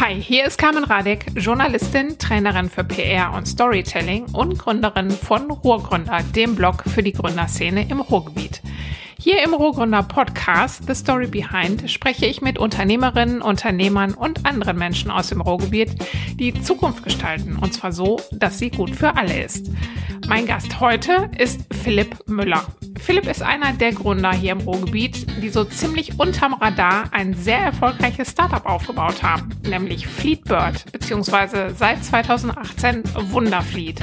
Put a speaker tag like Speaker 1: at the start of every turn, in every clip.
Speaker 1: Hi, hier ist Carmen Radek, Journalistin, Trainerin für PR und Storytelling und Gründerin von Ruhrgründer, dem Blog für die Gründerszene im Ruhrgebiet. Hier im Ruhrgründer Podcast The Story Behind spreche ich mit Unternehmerinnen, Unternehmern und anderen Menschen aus dem Ruhrgebiet, die Zukunft gestalten, und zwar so, dass sie gut für alle ist. Mein Gast heute ist Philipp Müller. Philipp ist einer der Gründer hier im Ruhrgebiet, die so ziemlich unterm Radar ein sehr erfolgreiches Startup aufgebaut haben, nämlich Fleetbird, beziehungsweise seit 2018 Wunderfleet.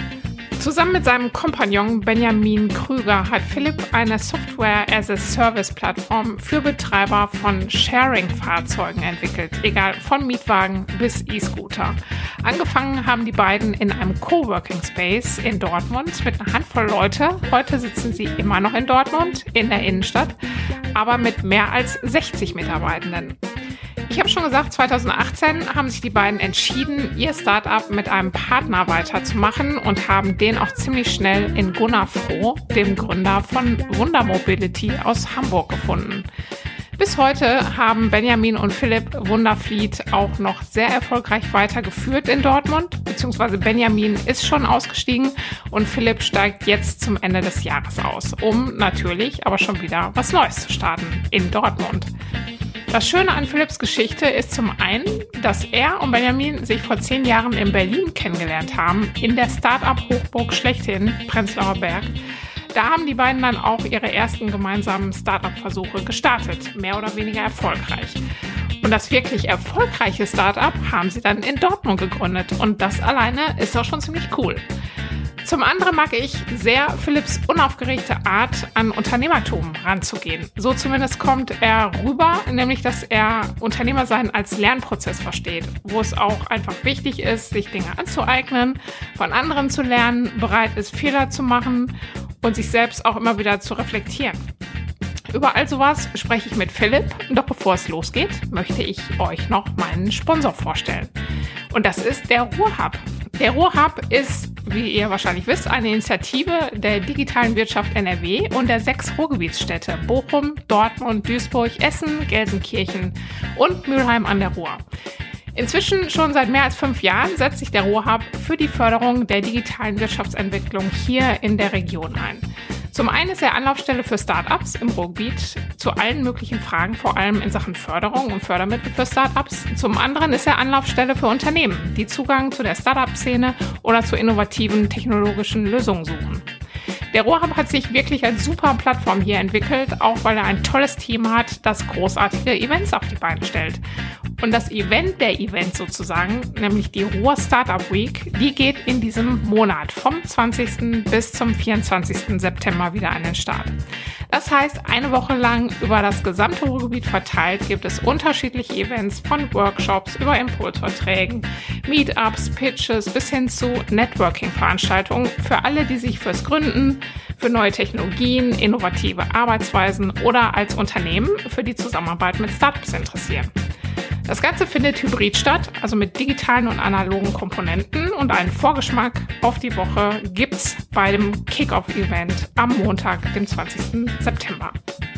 Speaker 1: Zusammen mit seinem Kompagnon Benjamin Krüger hat Philipp eine Software-as-a-Service-Plattform für Betreiber von Sharing-Fahrzeugen entwickelt, egal von Mietwagen bis E-Scooter. Angefangen haben die beiden in einem Coworking Space in Dortmund mit einer Handvoll Leute. Heute sitzen sie immer noch in Dortmund, in der Innenstadt, aber mit mehr als 60 Mitarbeitenden. Ich habe schon gesagt, 2018 haben sich die beiden entschieden, ihr Startup mit einem Partner weiterzumachen und haben den auch ziemlich schnell in Gunnar Froh, dem Gründer von Wunder Mobility aus Hamburg, gefunden. Bis heute haben Benjamin und Philipp Wunderfleet auch noch sehr erfolgreich weitergeführt in Dortmund, beziehungsweise Benjamin ist schon ausgestiegen und Philipp steigt jetzt zum Ende des Jahres aus, um natürlich aber schon wieder was Neues zu starten in Dortmund. Das Schöne an Philipps Geschichte ist zum einen, dass er und Benjamin sich vor zehn Jahren in Berlin kennengelernt haben, in der Start-up-Hochburg schlechthin, Prenzlauer Berg. Da haben die beiden dann auch ihre ersten gemeinsamen Start-up-Versuche gestartet, mehr oder weniger erfolgreich. Und das wirklich erfolgreiche Start-up haben sie dann in Dortmund gegründet. Und das alleine ist auch schon ziemlich cool. Zum anderen mag ich sehr Philipps unaufgeregte Art, an Unternehmertum ranzugehen. So zumindest kommt er rüber, nämlich dass er Unternehmersein als Lernprozess versteht, wo es auch einfach wichtig ist, sich Dinge anzueignen, von anderen zu lernen, bereit ist, Fehler zu machen und sich selbst auch immer wieder zu reflektieren. Über all sowas spreche ich mit Philipp, doch bevor es losgeht, möchte ich euch noch meinen Sponsor vorstellen. Und das ist der Ruhrhub. Der Ruhrhub ist, wie ihr wahrscheinlich wisst, eine Initiative der digitalen Wirtschaft NRW und der sechs Ruhrgebietsstädte Bochum, Dortmund, Duisburg, Essen, Gelsenkirchen und Mülheim an der Ruhr. Inzwischen schon seit mehr als fünf Jahren setzt sich der Ruhrhub für die Förderung der digitalen Wirtschaftsentwicklung hier in der Region ein. Zum einen ist er Anlaufstelle für Startups im Ruhrgebiet zu allen möglichen Fragen, vor allem in Sachen Förderung und Fördermittel für Startups. Zum anderen ist er Anlaufstelle für Unternehmen, die Zugang zu der Startup-Szene oder zu innovativen technologischen Lösungen suchen. Der Rohrhub hat sich wirklich als super Plattform hier entwickelt, auch weil er ein tolles Team hat, das großartige Events auf die Beine stellt. Und das Event der Events sozusagen, nämlich die Ruhr Startup Week, die geht in diesem Monat vom 20. bis zum 24. September wieder an den Start. Das heißt, eine Woche lang über das gesamte Ruhrgebiet verteilt gibt es unterschiedliche Events von Workshops über Impulsverträgen, Meetups, Pitches bis hin zu Networking-Veranstaltungen für alle, die sich fürs Gründen, für neue Technologien, innovative Arbeitsweisen oder als Unternehmen für die Zusammenarbeit mit Startups interessieren. Das Ganze findet hybrid statt, also mit digitalen und analogen Komponenten und einen Vorgeschmack auf die Woche gibt's bei dem Kickoff-Event am Montag, dem 20. September.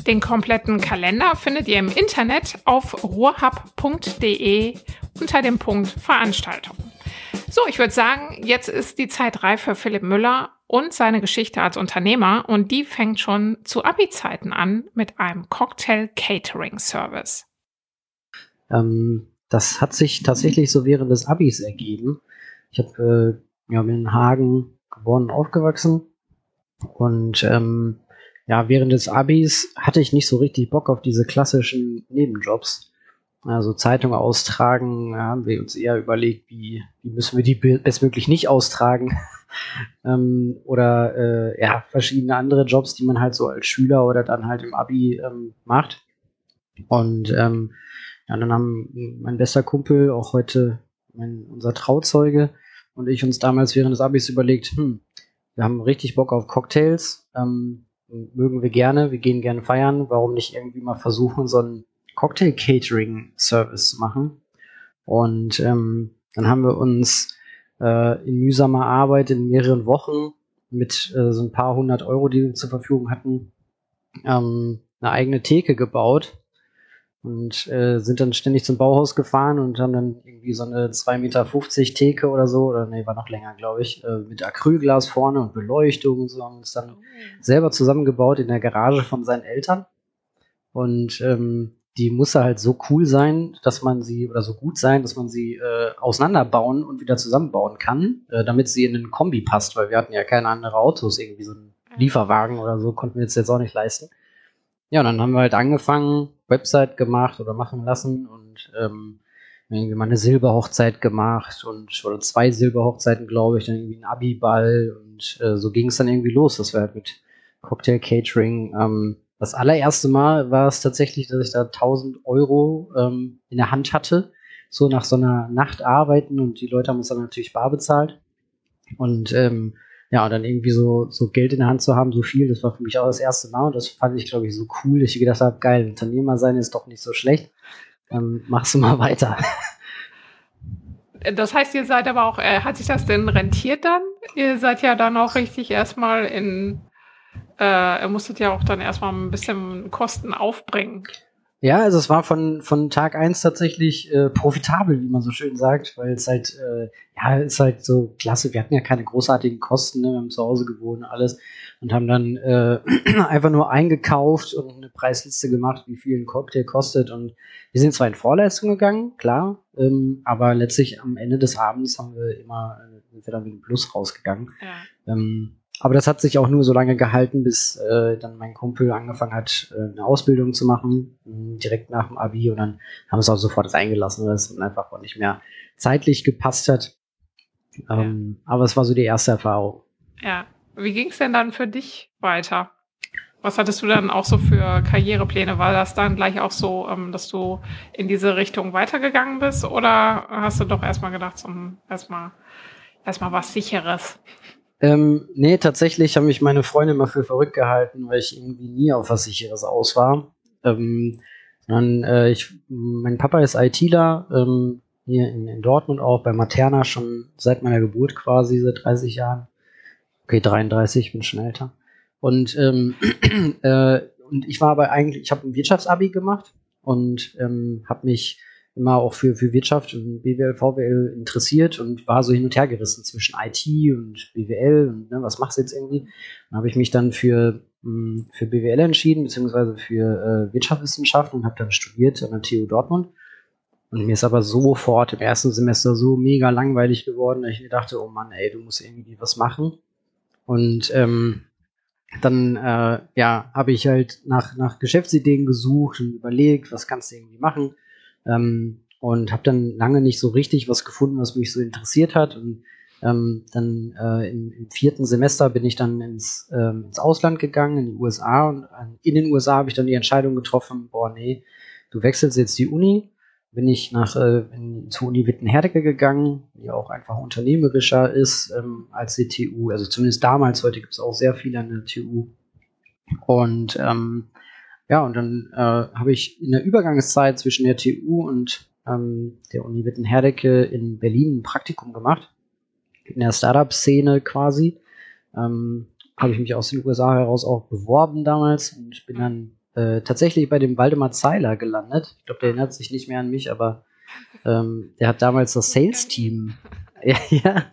Speaker 1: Den kompletten Kalender findet ihr im Internet auf ruhrhub.de unter dem Punkt Veranstaltung. So, ich würde sagen, jetzt ist die Zeit reif für Philipp Müller und seine Geschichte als Unternehmer und die fängt schon zu Abi-Zeiten an mit einem Cocktail-Catering-Service.
Speaker 2: Ähm, das hat sich tatsächlich so während des Abis ergeben. Ich habe äh, ja, in Hagen geboren und aufgewachsen. Und ähm, ja, während des Abis hatte ich nicht so richtig Bock auf diese klassischen Nebenjobs. Also Zeitung austragen, haben wir uns eher überlegt, wie, wie müssen wir die bestmöglich nicht austragen. ähm, oder äh, ja, verschiedene andere Jobs, die man halt so als Schüler oder dann halt im Abi ähm, macht. Und ähm, ja, dann haben mein bester Kumpel, auch heute mein, unser Trauzeuge und ich uns damals während des Abis überlegt, hm, wir haben richtig Bock auf Cocktails, ähm, mögen wir gerne, wir gehen gerne feiern, warum nicht irgendwie mal versuchen, so einen Cocktail-Catering-Service zu machen. Und ähm, dann haben wir uns äh, in mühsamer Arbeit in mehreren Wochen mit äh, so ein paar hundert Euro, die wir zur Verfügung hatten, ähm, eine eigene Theke gebaut und äh, sind dann ständig zum Bauhaus gefahren und haben dann irgendwie so eine 2,50 Meter Theke oder so, oder nee, war noch länger, glaube ich, äh, mit Acrylglas vorne und Beleuchtung und so, haben uns dann selber zusammengebaut in der Garage von seinen Eltern. Und ähm, die musste halt so cool sein, dass man sie, oder so gut sein, dass man sie äh, auseinanderbauen und wieder zusammenbauen kann, äh, damit sie in den Kombi passt, weil wir hatten ja keine anderen Autos, irgendwie so ein Lieferwagen oder so, konnten wir jetzt, jetzt auch nicht leisten. Ja, und dann haben wir halt angefangen, Website gemacht oder machen lassen und ähm, irgendwie mal eine Silberhochzeit gemacht und oder zwei Silberhochzeiten, glaube ich, dann irgendwie ein Abiball und äh, so ging es dann irgendwie los. Das war halt mit Cocktail Catering. Ähm, das allererste Mal war es tatsächlich, dass ich da 1000 Euro ähm, in der Hand hatte, so nach so einer Nacht arbeiten und die Leute haben uns dann natürlich bar bezahlt. Und ähm, ja, und dann irgendwie so, so Geld in der Hand zu haben, so viel, das war für mich auch das erste Mal und das fand ich, glaube ich, so cool, dass ich gedacht habe, geil, Unternehmer sein ist doch nicht so schlecht. Ähm, machst du mal weiter.
Speaker 1: Das heißt, ihr seid aber auch, äh, hat sich das denn rentiert dann? Ihr seid ja dann auch richtig erstmal in, äh, ihr musstet ja auch dann erstmal ein bisschen Kosten aufbringen.
Speaker 2: Ja, also es war von, von Tag eins tatsächlich äh, profitabel, wie man so schön sagt, weil es halt, äh, ja, ist halt so klasse. Wir hatten ja keine großartigen Kosten, ne? wir haben zu Hause gewohnt, alles und haben dann äh, einfach nur eingekauft und eine Preisliste gemacht, wie viel ein Cocktail kostet. Und wir sind zwar in Vorleistung gegangen, klar, ähm, aber letztlich am Ende des Abends haben wir immer, äh, sind wir dann mit einem Plus rausgegangen. Ja. Ähm, aber das hat sich auch nur so lange gehalten, bis äh, dann mein Kumpel angefangen hat, äh, eine Ausbildung zu machen, direkt nach dem Abi. Und dann haben es auch sofort reingelassen, weil es einfach auch nicht mehr zeitlich gepasst hat. Ähm, ja. Aber es war so die erste Erfahrung.
Speaker 1: Ja. Wie ging es denn dann für dich weiter? Was hattest du dann auch so für Karrierepläne? War das dann gleich auch so, ähm, dass du in diese Richtung weitergegangen bist? Oder hast du doch erstmal gedacht, um erstmal erstmal was sicheres?
Speaker 2: Ähm, nee, tatsächlich haben mich meine Freunde immer für verrückt gehalten, weil ich irgendwie nie auf was Sicheres aus war. Ähm, dann, äh, ich, mein Papa ist ITler, ähm, hier in, in, Dortmund auch, bei Materna schon seit meiner Geburt quasi, seit 30 Jahren. Okay, 33, ich bin schon älter. Und, ähm, äh, und ich war aber eigentlich, ich habe ein Wirtschaftsabi gemacht und ähm, habe mich immer auch für, für Wirtschaft und BWL, VWL interessiert und war so hin und her gerissen zwischen IT und BWL und ne, was machst du jetzt irgendwie? Dann habe ich mich dann für, mh, hm, für BWL entschieden, beziehungsweise für äh, Wirtschaftswissenschaften und habe dann studiert an der TU Dortmund. Und mir ist aber sofort im ersten Semester so mega langweilig geworden, dass ich mir dachte, oh Mann, ey, du musst irgendwie was machen. Und ähm, dann äh, ja, habe ich halt nach, nach Geschäftsideen gesucht und überlegt, was kannst du irgendwie machen. Ähm, und habe dann lange nicht so richtig was gefunden, was mich so interessiert hat. Und ähm, dann äh, im, im, vierten Semester bin ich dann ins, ähm, ins Ausland gegangen, in die USA. Und in den USA habe ich dann die Entscheidung getroffen, boah, nee, du wechselst jetzt die Uni. Bin ich nach äh, in, zur Uni Wittenherdecke gegangen, die auch einfach unternehmerischer ist ähm, als die TU. Also zumindest damals, heute gibt es auch sehr viele an der TU. Und ähm, ja, und dann äh, habe ich in der Übergangszeit zwischen der TU und ähm, der Uni Wittenherdecke in Berlin ein Praktikum gemacht. In der Startup-Szene quasi. Ähm, habe ich mich aus den USA heraus auch beworben damals und bin dann äh, tatsächlich bei dem Waldemar Zeiler gelandet. Ich glaube, der erinnert sich nicht mehr an mich, aber ähm, der hat damals das Sales-Team. ja, ja,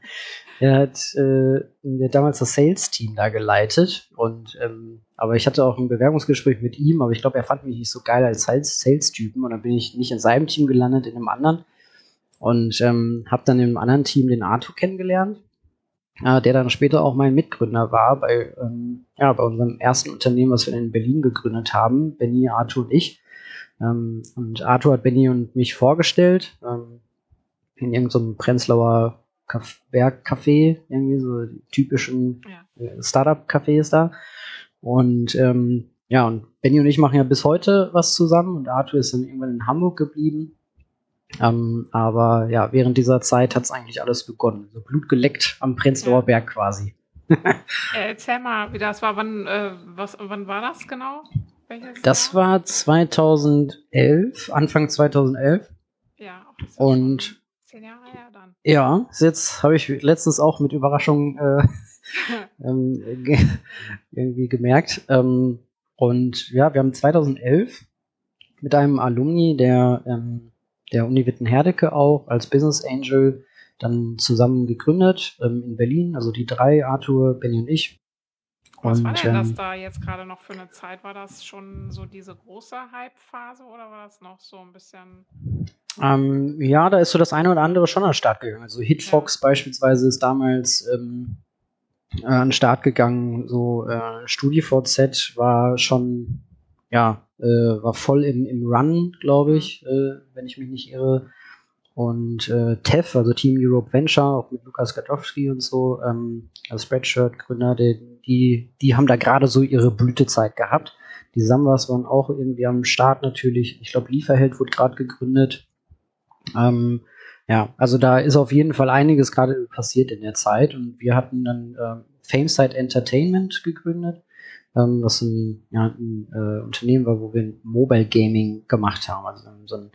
Speaker 2: er hat, äh, der damals das Sales-Team da geleitet und ähm, aber ich hatte auch ein Bewerbungsgespräch mit ihm, aber ich glaube, er fand mich nicht so geil als Sales-Typen und dann bin ich nicht in seinem Team gelandet, in einem anderen und ähm, habe dann im anderen Team den Arthur kennengelernt, äh, der dann später auch mein Mitgründer war bei, ähm, ja, bei unserem ersten Unternehmen, was wir in Berlin gegründet haben, Benny, Arthur und ich. Ähm, und Arthur hat Benny und mich vorgestellt ähm, in irgendeinem Prenzlauer Bergcafé, irgendwie so die typischen ja. Äh, Startup-Cafés da. Und ähm, ja, und Benny und ich machen ja bis heute was zusammen und Arthur ist dann irgendwann in Hamburg geblieben. Ähm, aber ja, während dieser Zeit hat es eigentlich alles begonnen. So Blut geleckt am Prenzlauer ja. Berg quasi.
Speaker 1: äh, erzähl mal, wie das war. Wann, äh, was, wann war das genau?
Speaker 2: Welches das Jahr? war 2011, Anfang 2011.
Speaker 1: Ja,
Speaker 2: und
Speaker 1: zehn Jahre her dann.
Speaker 2: Ja, jetzt habe ich letztens auch mit Überraschung äh, ähm, ge irgendwie gemerkt. Ähm, und ja, wir haben 2011 mit einem Alumni der, ähm, der Uni Witten-Herdecke auch als Business Angel dann zusammen gegründet ähm, in Berlin, also die drei, Arthur, Benny und ich.
Speaker 1: Was und, war denn das ähm, da jetzt gerade noch für eine Zeit? War das schon so diese große Hype-Phase oder war das noch so ein bisschen?
Speaker 2: Ähm, ja, da ist so das eine oder andere schon an den Start gegangen. Also Hitfox beispielsweise ist damals ähm, äh, an den Start gegangen. So äh, StudiVZ war schon, ja, äh, war voll im, im Run, glaube ich, mhm. äh, wenn ich mich nicht irre. Und äh, TEF, also Team Europe Venture, auch mit Lukas Gadowski und so, ähm, als Spreadshirt-Gründer, die, die, die haben da gerade so ihre Blütezeit gehabt. Die Sambas waren auch irgendwie am Start natürlich. Ich glaube, Lieferheld wurde gerade gegründet. Ähm, ja, also da ist auf jeden Fall einiges gerade passiert in der Zeit. Und wir hatten dann äh, Fameside Entertainment gegründet, ähm, was ein, ja, ein äh, Unternehmen war, wo wir Mobile Gaming gemacht haben. Also so ein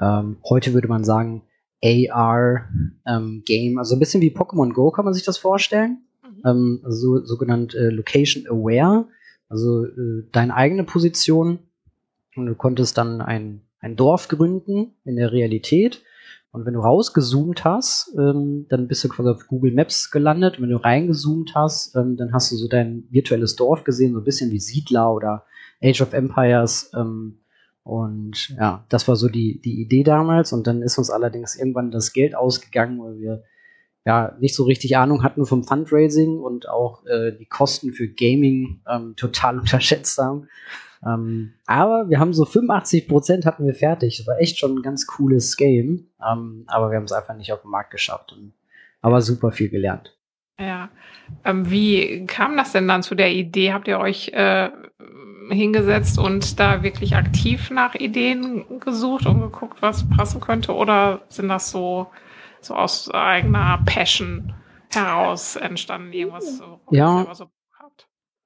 Speaker 2: ähm, heute würde man sagen AR-Game, ähm, also ein bisschen wie Pokémon Go kann man sich das vorstellen. Mhm. Ähm, so, sogenannt äh, Location Aware, also äh, deine eigene Position. Und du konntest dann ein, ein Dorf gründen in der Realität. Und wenn du rausgezoomt hast, ähm, dann bist du quasi auf Google Maps gelandet. Und wenn du reingezoomt hast, ähm, dann hast du so dein virtuelles Dorf gesehen, so ein bisschen wie Siedler oder Age of Empires. Ähm, und ja, das war so die, die Idee damals. Und dann ist uns allerdings irgendwann das Geld ausgegangen, weil wir ja nicht so richtig Ahnung hatten vom Fundraising und auch äh, die Kosten für Gaming ähm, total unterschätzt haben. Ähm, aber wir haben so 85 Prozent hatten wir fertig. Das war echt schon ein ganz cooles Game. Ähm, aber wir haben es einfach nicht auf den Markt geschafft. Und, aber super viel gelernt.
Speaker 1: Ja. Ähm, wie kam das denn dann zu der Idee? Habt ihr euch äh, hingesetzt und da wirklich aktiv nach Ideen gesucht und geguckt, was passen könnte? Oder sind das so, so aus eigener Passion heraus entstanden, irgendwas so,
Speaker 2: ja. so?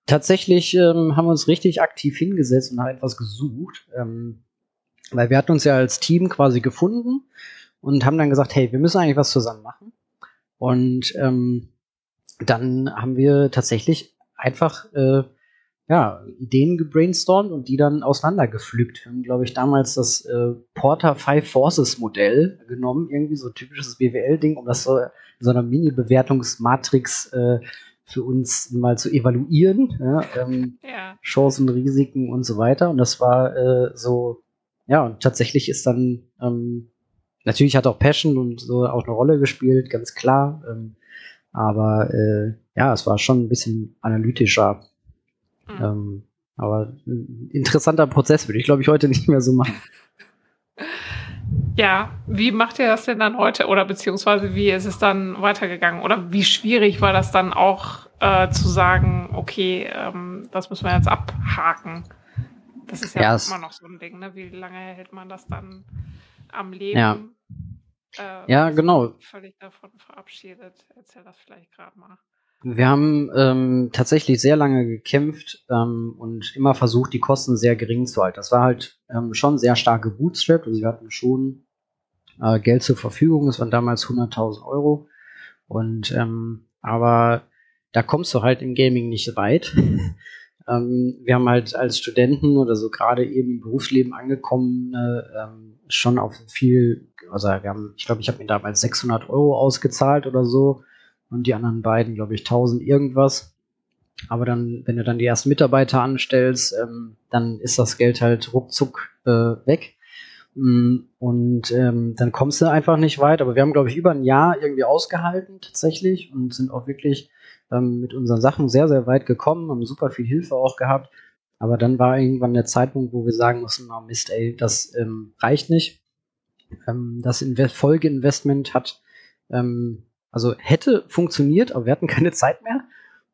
Speaker 2: Tatsächlich ähm, haben wir uns richtig aktiv hingesetzt und nach etwas gesucht. Ähm, weil wir hatten uns ja als Team quasi gefunden und haben dann gesagt, hey, wir müssen eigentlich was zusammen machen. Und ähm, dann haben wir tatsächlich einfach äh, ja, Ideen gebrainstormt und die dann auseinandergepflückt. Wir haben, glaube ich, damals das äh, Porter Five Forces Modell genommen, irgendwie so typisches BWL-Ding, um das so in so einer Mini-Bewertungsmatrix äh, für uns mal zu evaluieren. Ja, ähm, ja. Chancen, Risiken und so weiter. Und das war äh, so, ja, und tatsächlich ist dann, ähm, natürlich hat auch Passion und so auch eine Rolle gespielt, ganz klar. Ähm, aber äh, ja, es war schon ein bisschen analytischer Mhm. Ähm, aber ein interessanter Prozess würde ich, glaube ich, heute nicht mehr so machen.
Speaker 1: Ja, wie macht ihr das denn dann heute oder beziehungsweise wie ist es dann weitergegangen oder wie schwierig war das dann auch äh, zu sagen, okay, ähm, das müssen wir jetzt abhaken? Das ist ja, ja immer noch so ein Ding, ne? Wie lange hält man das dann am Leben?
Speaker 2: Ja, äh, ja genau.
Speaker 1: Völlig davon verabschiedet. Erzähl das vielleicht gerade mal.
Speaker 2: Wir haben ähm, tatsächlich sehr lange gekämpft ähm, und immer versucht, die Kosten sehr gering zu halten. Das war halt ähm, schon sehr stark gebootstrapped. Also wir hatten schon äh, Geld zur Verfügung. Es waren damals 100.000 Euro. Und ähm, aber da kommst du halt im Gaming nicht weit. ähm, wir haben halt als Studenten oder so gerade eben im Berufsleben angekommen ähm, schon auf viel, also wir haben, ich glaube, ich habe mir damals 600 Euro ausgezahlt oder so und die anderen beiden, glaube ich, 1000 irgendwas. Aber dann, wenn du dann die ersten Mitarbeiter anstellst, ähm, dann ist das Geld halt ruckzuck äh, weg. Mm, und ähm, dann kommst du einfach nicht weit. Aber wir haben, glaube ich, über ein Jahr irgendwie ausgehalten tatsächlich und sind auch wirklich ähm, mit unseren Sachen sehr, sehr weit gekommen, haben super viel Hilfe auch gehabt. Aber dann war irgendwann der Zeitpunkt, wo wir sagen mussten, oh Mist, ey, das ähm, reicht nicht. Ähm, das Inve Folgeinvestment hat ähm, also hätte funktioniert, aber wir hatten keine Zeit mehr.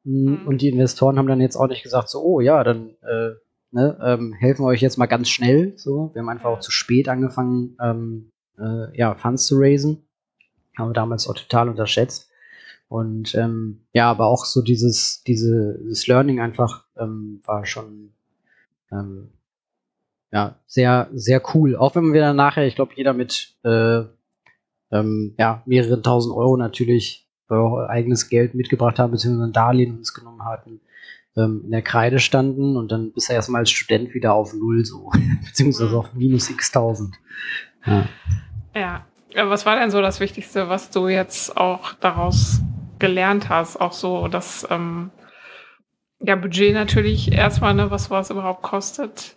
Speaker 2: Mhm. Und die Investoren haben dann jetzt auch nicht gesagt, so, oh ja, dann äh, ne, ähm, helfen wir euch jetzt mal ganz schnell. So, wir haben einfach auch zu spät angefangen, ähm, äh, ja, Funds zu raisen. Haben wir damals auch total unterschätzt. Und ähm, ja, aber auch so dieses, diese, dieses Learning einfach ähm, war schon ähm, ja, sehr, sehr cool. Auch wenn wir dann nachher, ich glaube, jeder mit äh, ähm, ja, mehrere tausend Euro natürlich weil wir auch eigenes Geld mitgebracht haben, beziehungsweise ein Darlehen uns genommen hatten, ähm, in der Kreide standen und dann bist du erstmal als Student wieder auf Null so, beziehungsweise mhm. auf minus x-tausend.
Speaker 1: Ja. ja. Was war denn so das Wichtigste, was du jetzt auch daraus gelernt hast? Auch so das ähm, ja, Budget natürlich erstmal, ne, was was überhaupt kostet.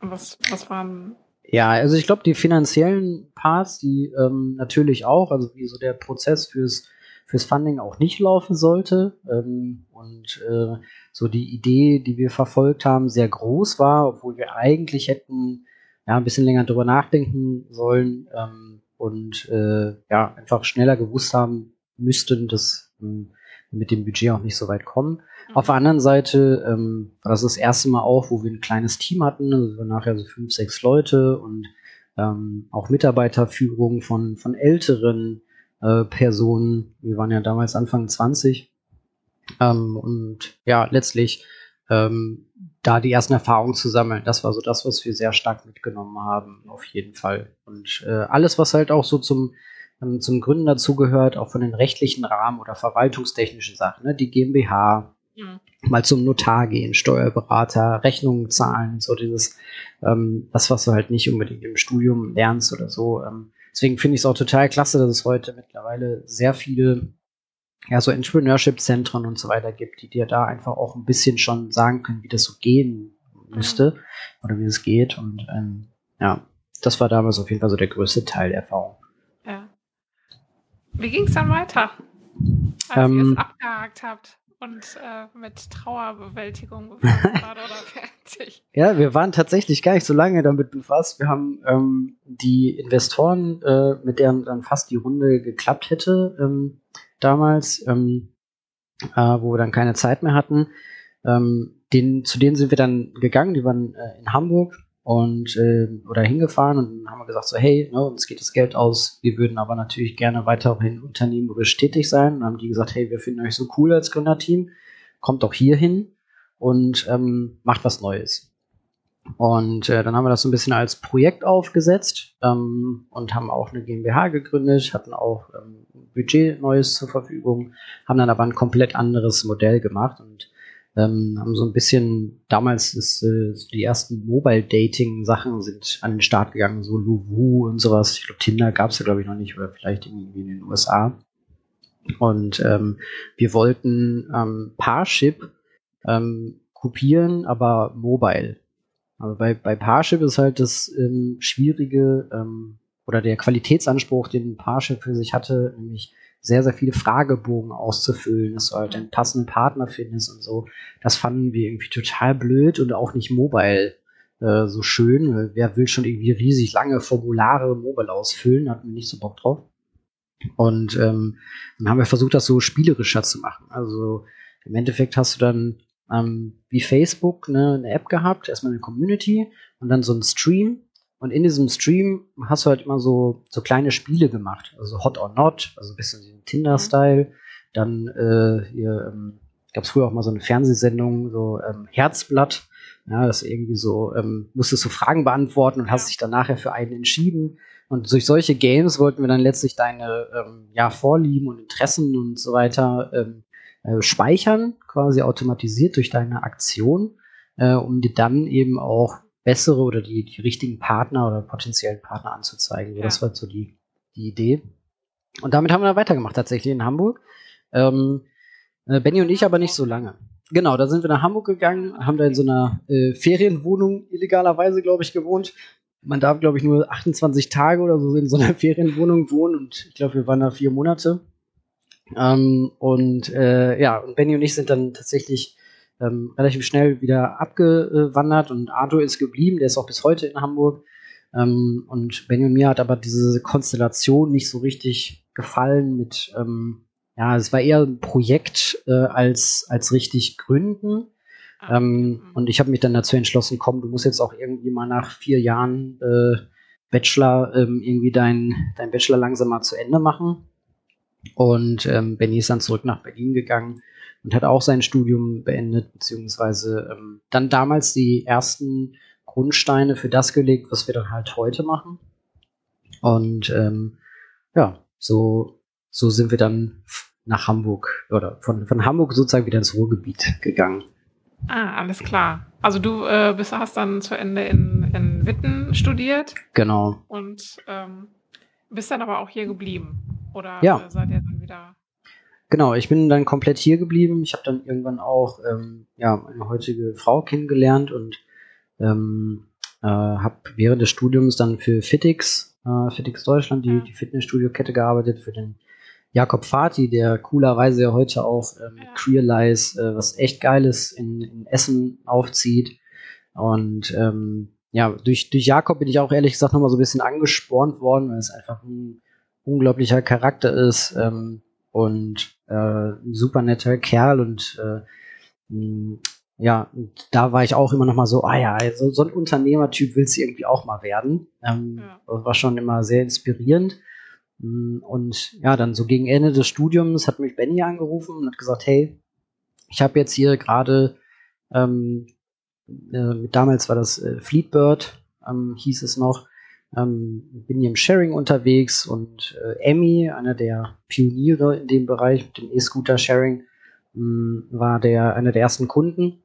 Speaker 1: Was, was waren
Speaker 2: ja, also ich glaube, die finanziellen Parts, die ähm, natürlich auch, also wie so der Prozess fürs, fürs Funding auch nicht laufen sollte. Ähm, und äh, so die Idee, die wir verfolgt haben, sehr groß war, obwohl wir eigentlich hätten ja, ein bisschen länger drüber nachdenken sollen ähm, und äh, ja, einfach schneller gewusst haben müssten, dass ähm, mit dem Budget auch nicht so weit kommen. Mhm. Auf der anderen Seite ähm, war das das erste Mal auch, wo wir ein kleines Team hatten, also nachher so fünf, sechs Leute und ähm, auch Mitarbeiterführung von, von älteren äh, Personen. Wir waren ja damals Anfang 20. Ähm, und ja, letztlich ähm, da die ersten Erfahrungen zu sammeln. Das war so das, was wir sehr stark mitgenommen haben, auf jeden Fall. Und äh, alles, was halt auch so zum ähm, zum Gründen dazugehört, auch von den rechtlichen Rahmen oder verwaltungstechnischen Sachen, ne? die GmbH, ja. mal zum Notar gehen, Steuerberater, Rechnungen zahlen, so dieses, ähm, das, was du halt nicht unbedingt im Studium lernst oder so. Ähm, deswegen finde ich es auch total klasse, dass es heute mittlerweile sehr viele ja, so Entrepreneurship-Zentren und so weiter gibt, die dir da einfach auch ein bisschen schon sagen können, wie das so gehen müsste oder wie es geht. Und ähm, ja, das war damals auf jeden Fall so der größte Teil der Erfahrung.
Speaker 1: Wie ging es dann weiter, als ähm, ihr es abgehakt habt? Und äh, mit Trauerbewältigung befasst oder
Speaker 2: fertig? Ja, wir waren tatsächlich gar nicht so lange damit befasst. Wir haben ähm, die Investoren, äh, mit deren dann fast die Runde geklappt hätte ähm, damals, ähm, äh, wo wir dann keine Zeit mehr hatten. Ähm, den, zu denen sind wir dann gegangen, die waren äh, in Hamburg und äh, oder hingefahren und haben wir gesagt so hey ne, uns geht das Geld aus. Wir würden aber natürlich gerne weiterhin unternehmerisch tätig sein. Und dann haben die gesagt hey wir finden euch so cool als Gründerteam. Kommt doch hier hin und ähm, macht was Neues. Und äh, dann haben wir das so ein bisschen als Projekt aufgesetzt ähm, und haben auch eine GmbH gegründet hatten auch ähm, Budget Neues zur Verfügung haben dann aber ein komplett anderes Modell gemacht. Und ähm, haben so ein bisschen, damals ist äh, die ersten Mobile-Dating-Sachen sind an den Start gegangen, so Luwu und sowas. Ich glaube, Tinder gab es ja, glaube ich, noch nicht oder vielleicht irgendwie in den USA. Und ähm, wir wollten ähm, Parship ähm, kopieren, aber mobile. Aber bei, bei Parship ist halt das ähm, Schwierige ähm, oder der Qualitätsanspruch, den Parship für sich hatte, nämlich sehr, sehr viele Fragebogen auszufüllen, dass du halt einen passenden Partner findest und so. Das fanden wir irgendwie total blöd und auch nicht mobile äh, so schön. Wer will schon irgendwie riesig lange Formulare mobile ausfüllen? Hatten wir nicht so Bock drauf. Und ähm, dann haben wir versucht, das so spielerischer zu machen. Also im Endeffekt hast du dann ähm, wie Facebook ne, eine App gehabt, erstmal eine Community und dann so ein Stream und in diesem Stream hast du halt immer so, so kleine Spiele gemacht. Also Hot or Not, also ein bisschen Tinder-Style. Dann äh, hier ähm, gab es früher auch mal so eine Fernsehsendung, so ähm, Herzblatt. Ja, das irgendwie so, ähm, musstest du Fragen beantworten und hast dich dann nachher für einen entschieden. Und durch solche Games wollten wir dann letztlich deine ähm, ja, Vorlieben und Interessen und so weiter ähm, äh, speichern, quasi automatisiert durch deine Aktion, äh, um dir dann eben auch bessere oder die, die richtigen Partner oder potenziellen Partner anzuzeigen. Ja. Das war so die, die Idee. Und damit haben wir dann weitergemacht, tatsächlich in Hamburg. Ähm, äh, Benny und ich aber nicht so lange. Genau, da sind wir nach Hamburg gegangen, haben da in so einer äh, Ferienwohnung illegalerweise, glaube ich, gewohnt. Man darf, glaube ich, nur 28 Tage oder so in so einer Ferienwohnung wohnen und ich glaube, wir waren da vier Monate. Ähm, und äh, ja, und Benny und ich sind dann tatsächlich ähm, relativ schnell wieder abgewandert und Arthur ist geblieben, der ist auch bis heute in Hamburg. Ähm, und Benny und mir hat aber diese Konstellation nicht so richtig gefallen mit, ähm, ja, es war eher ein Projekt äh, als, als richtig gründen. Ah, ähm, und ich habe mich dann dazu entschlossen, komm, du musst jetzt auch irgendwie mal nach vier Jahren äh, Bachelor ähm, irgendwie dein, dein Bachelor langsam mal zu Ende machen. Und ähm, Benny ist dann zurück nach Berlin gegangen und hat auch sein Studium beendet, beziehungsweise ähm, dann damals die ersten Grundsteine für das gelegt, was wir dann halt heute machen. Und ähm, ja, so, so sind wir dann nach Hamburg oder von, von Hamburg sozusagen wieder ins Ruhrgebiet gegangen.
Speaker 1: Ah, alles klar. Also du äh, bist, hast dann zu Ende in, in Witten studiert.
Speaker 2: Genau.
Speaker 1: Und ähm, bist dann aber auch hier geblieben. Oder
Speaker 2: ja.
Speaker 1: Äh, seid ihr dann wieder.
Speaker 2: Genau, ich bin dann komplett hier geblieben. Ich habe dann irgendwann auch ähm, ja, meine heutige Frau kennengelernt und ähm, äh, habe während des Studiums dann für Fitix, äh, Fitix Deutschland, die, die Fitnessstudio-Kette gearbeitet, für den Jakob Fati, der coolerweise ja heute auch ähm, Lies, äh, was echt Geiles in, in Essen aufzieht. Und ähm, ja, durch, durch Jakob bin ich auch ehrlich gesagt nochmal so ein bisschen angespornt worden, weil es einfach ein unglaublicher Charakter ist ähm, und äh, ein super netter Kerl und äh, mh, ja, und da war ich auch immer noch mal so, ah ja, also so ein Unternehmertyp willst du irgendwie auch mal werden. Ähm, ja. Das war schon immer sehr inspirierend. Und ja, dann so gegen Ende des Studiums hat mich Benny angerufen und hat gesagt, hey, ich habe jetzt hier gerade, ähm, äh, damals war das äh, Fleetbird, ähm, hieß es noch, ähm, bin hier im Sharing unterwegs und äh, Emmy, einer der Pioniere in dem Bereich mit dem E-Scooter-Sharing, mm, war der einer der ersten Kunden.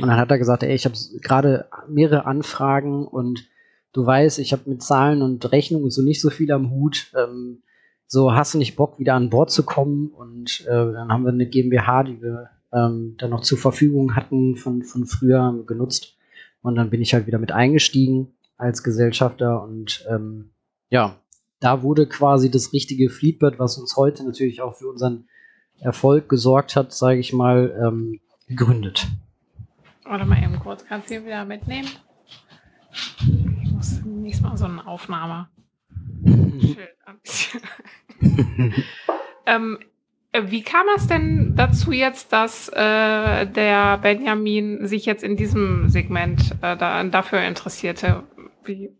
Speaker 2: Und dann hat er gesagt, ey, ich habe gerade mehrere Anfragen und du weißt, ich habe mit Zahlen und Rechnungen so nicht so viel am Hut. Ähm, so hast du nicht Bock, wieder an Bord zu kommen? Und äh, dann haben wir eine GmbH, die wir ähm, dann noch zur Verfügung hatten von, von früher genutzt. Und dann bin ich halt wieder mit eingestiegen als Gesellschafter und ähm, ja, da wurde quasi das richtige Fleetbird, was uns heute natürlich auch für unseren Erfolg gesorgt hat, sage ich mal, ähm, gegründet.
Speaker 1: Warte mal eben kurz, kannst du hier wieder mitnehmen? Ich muss nächstes Mal so eine Aufnahme. ähm, wie kam es denn dazu jetzt, dass äh, der Benjamin sich jetzt in diesem Segment äh, da, dafür interessierte? Wie?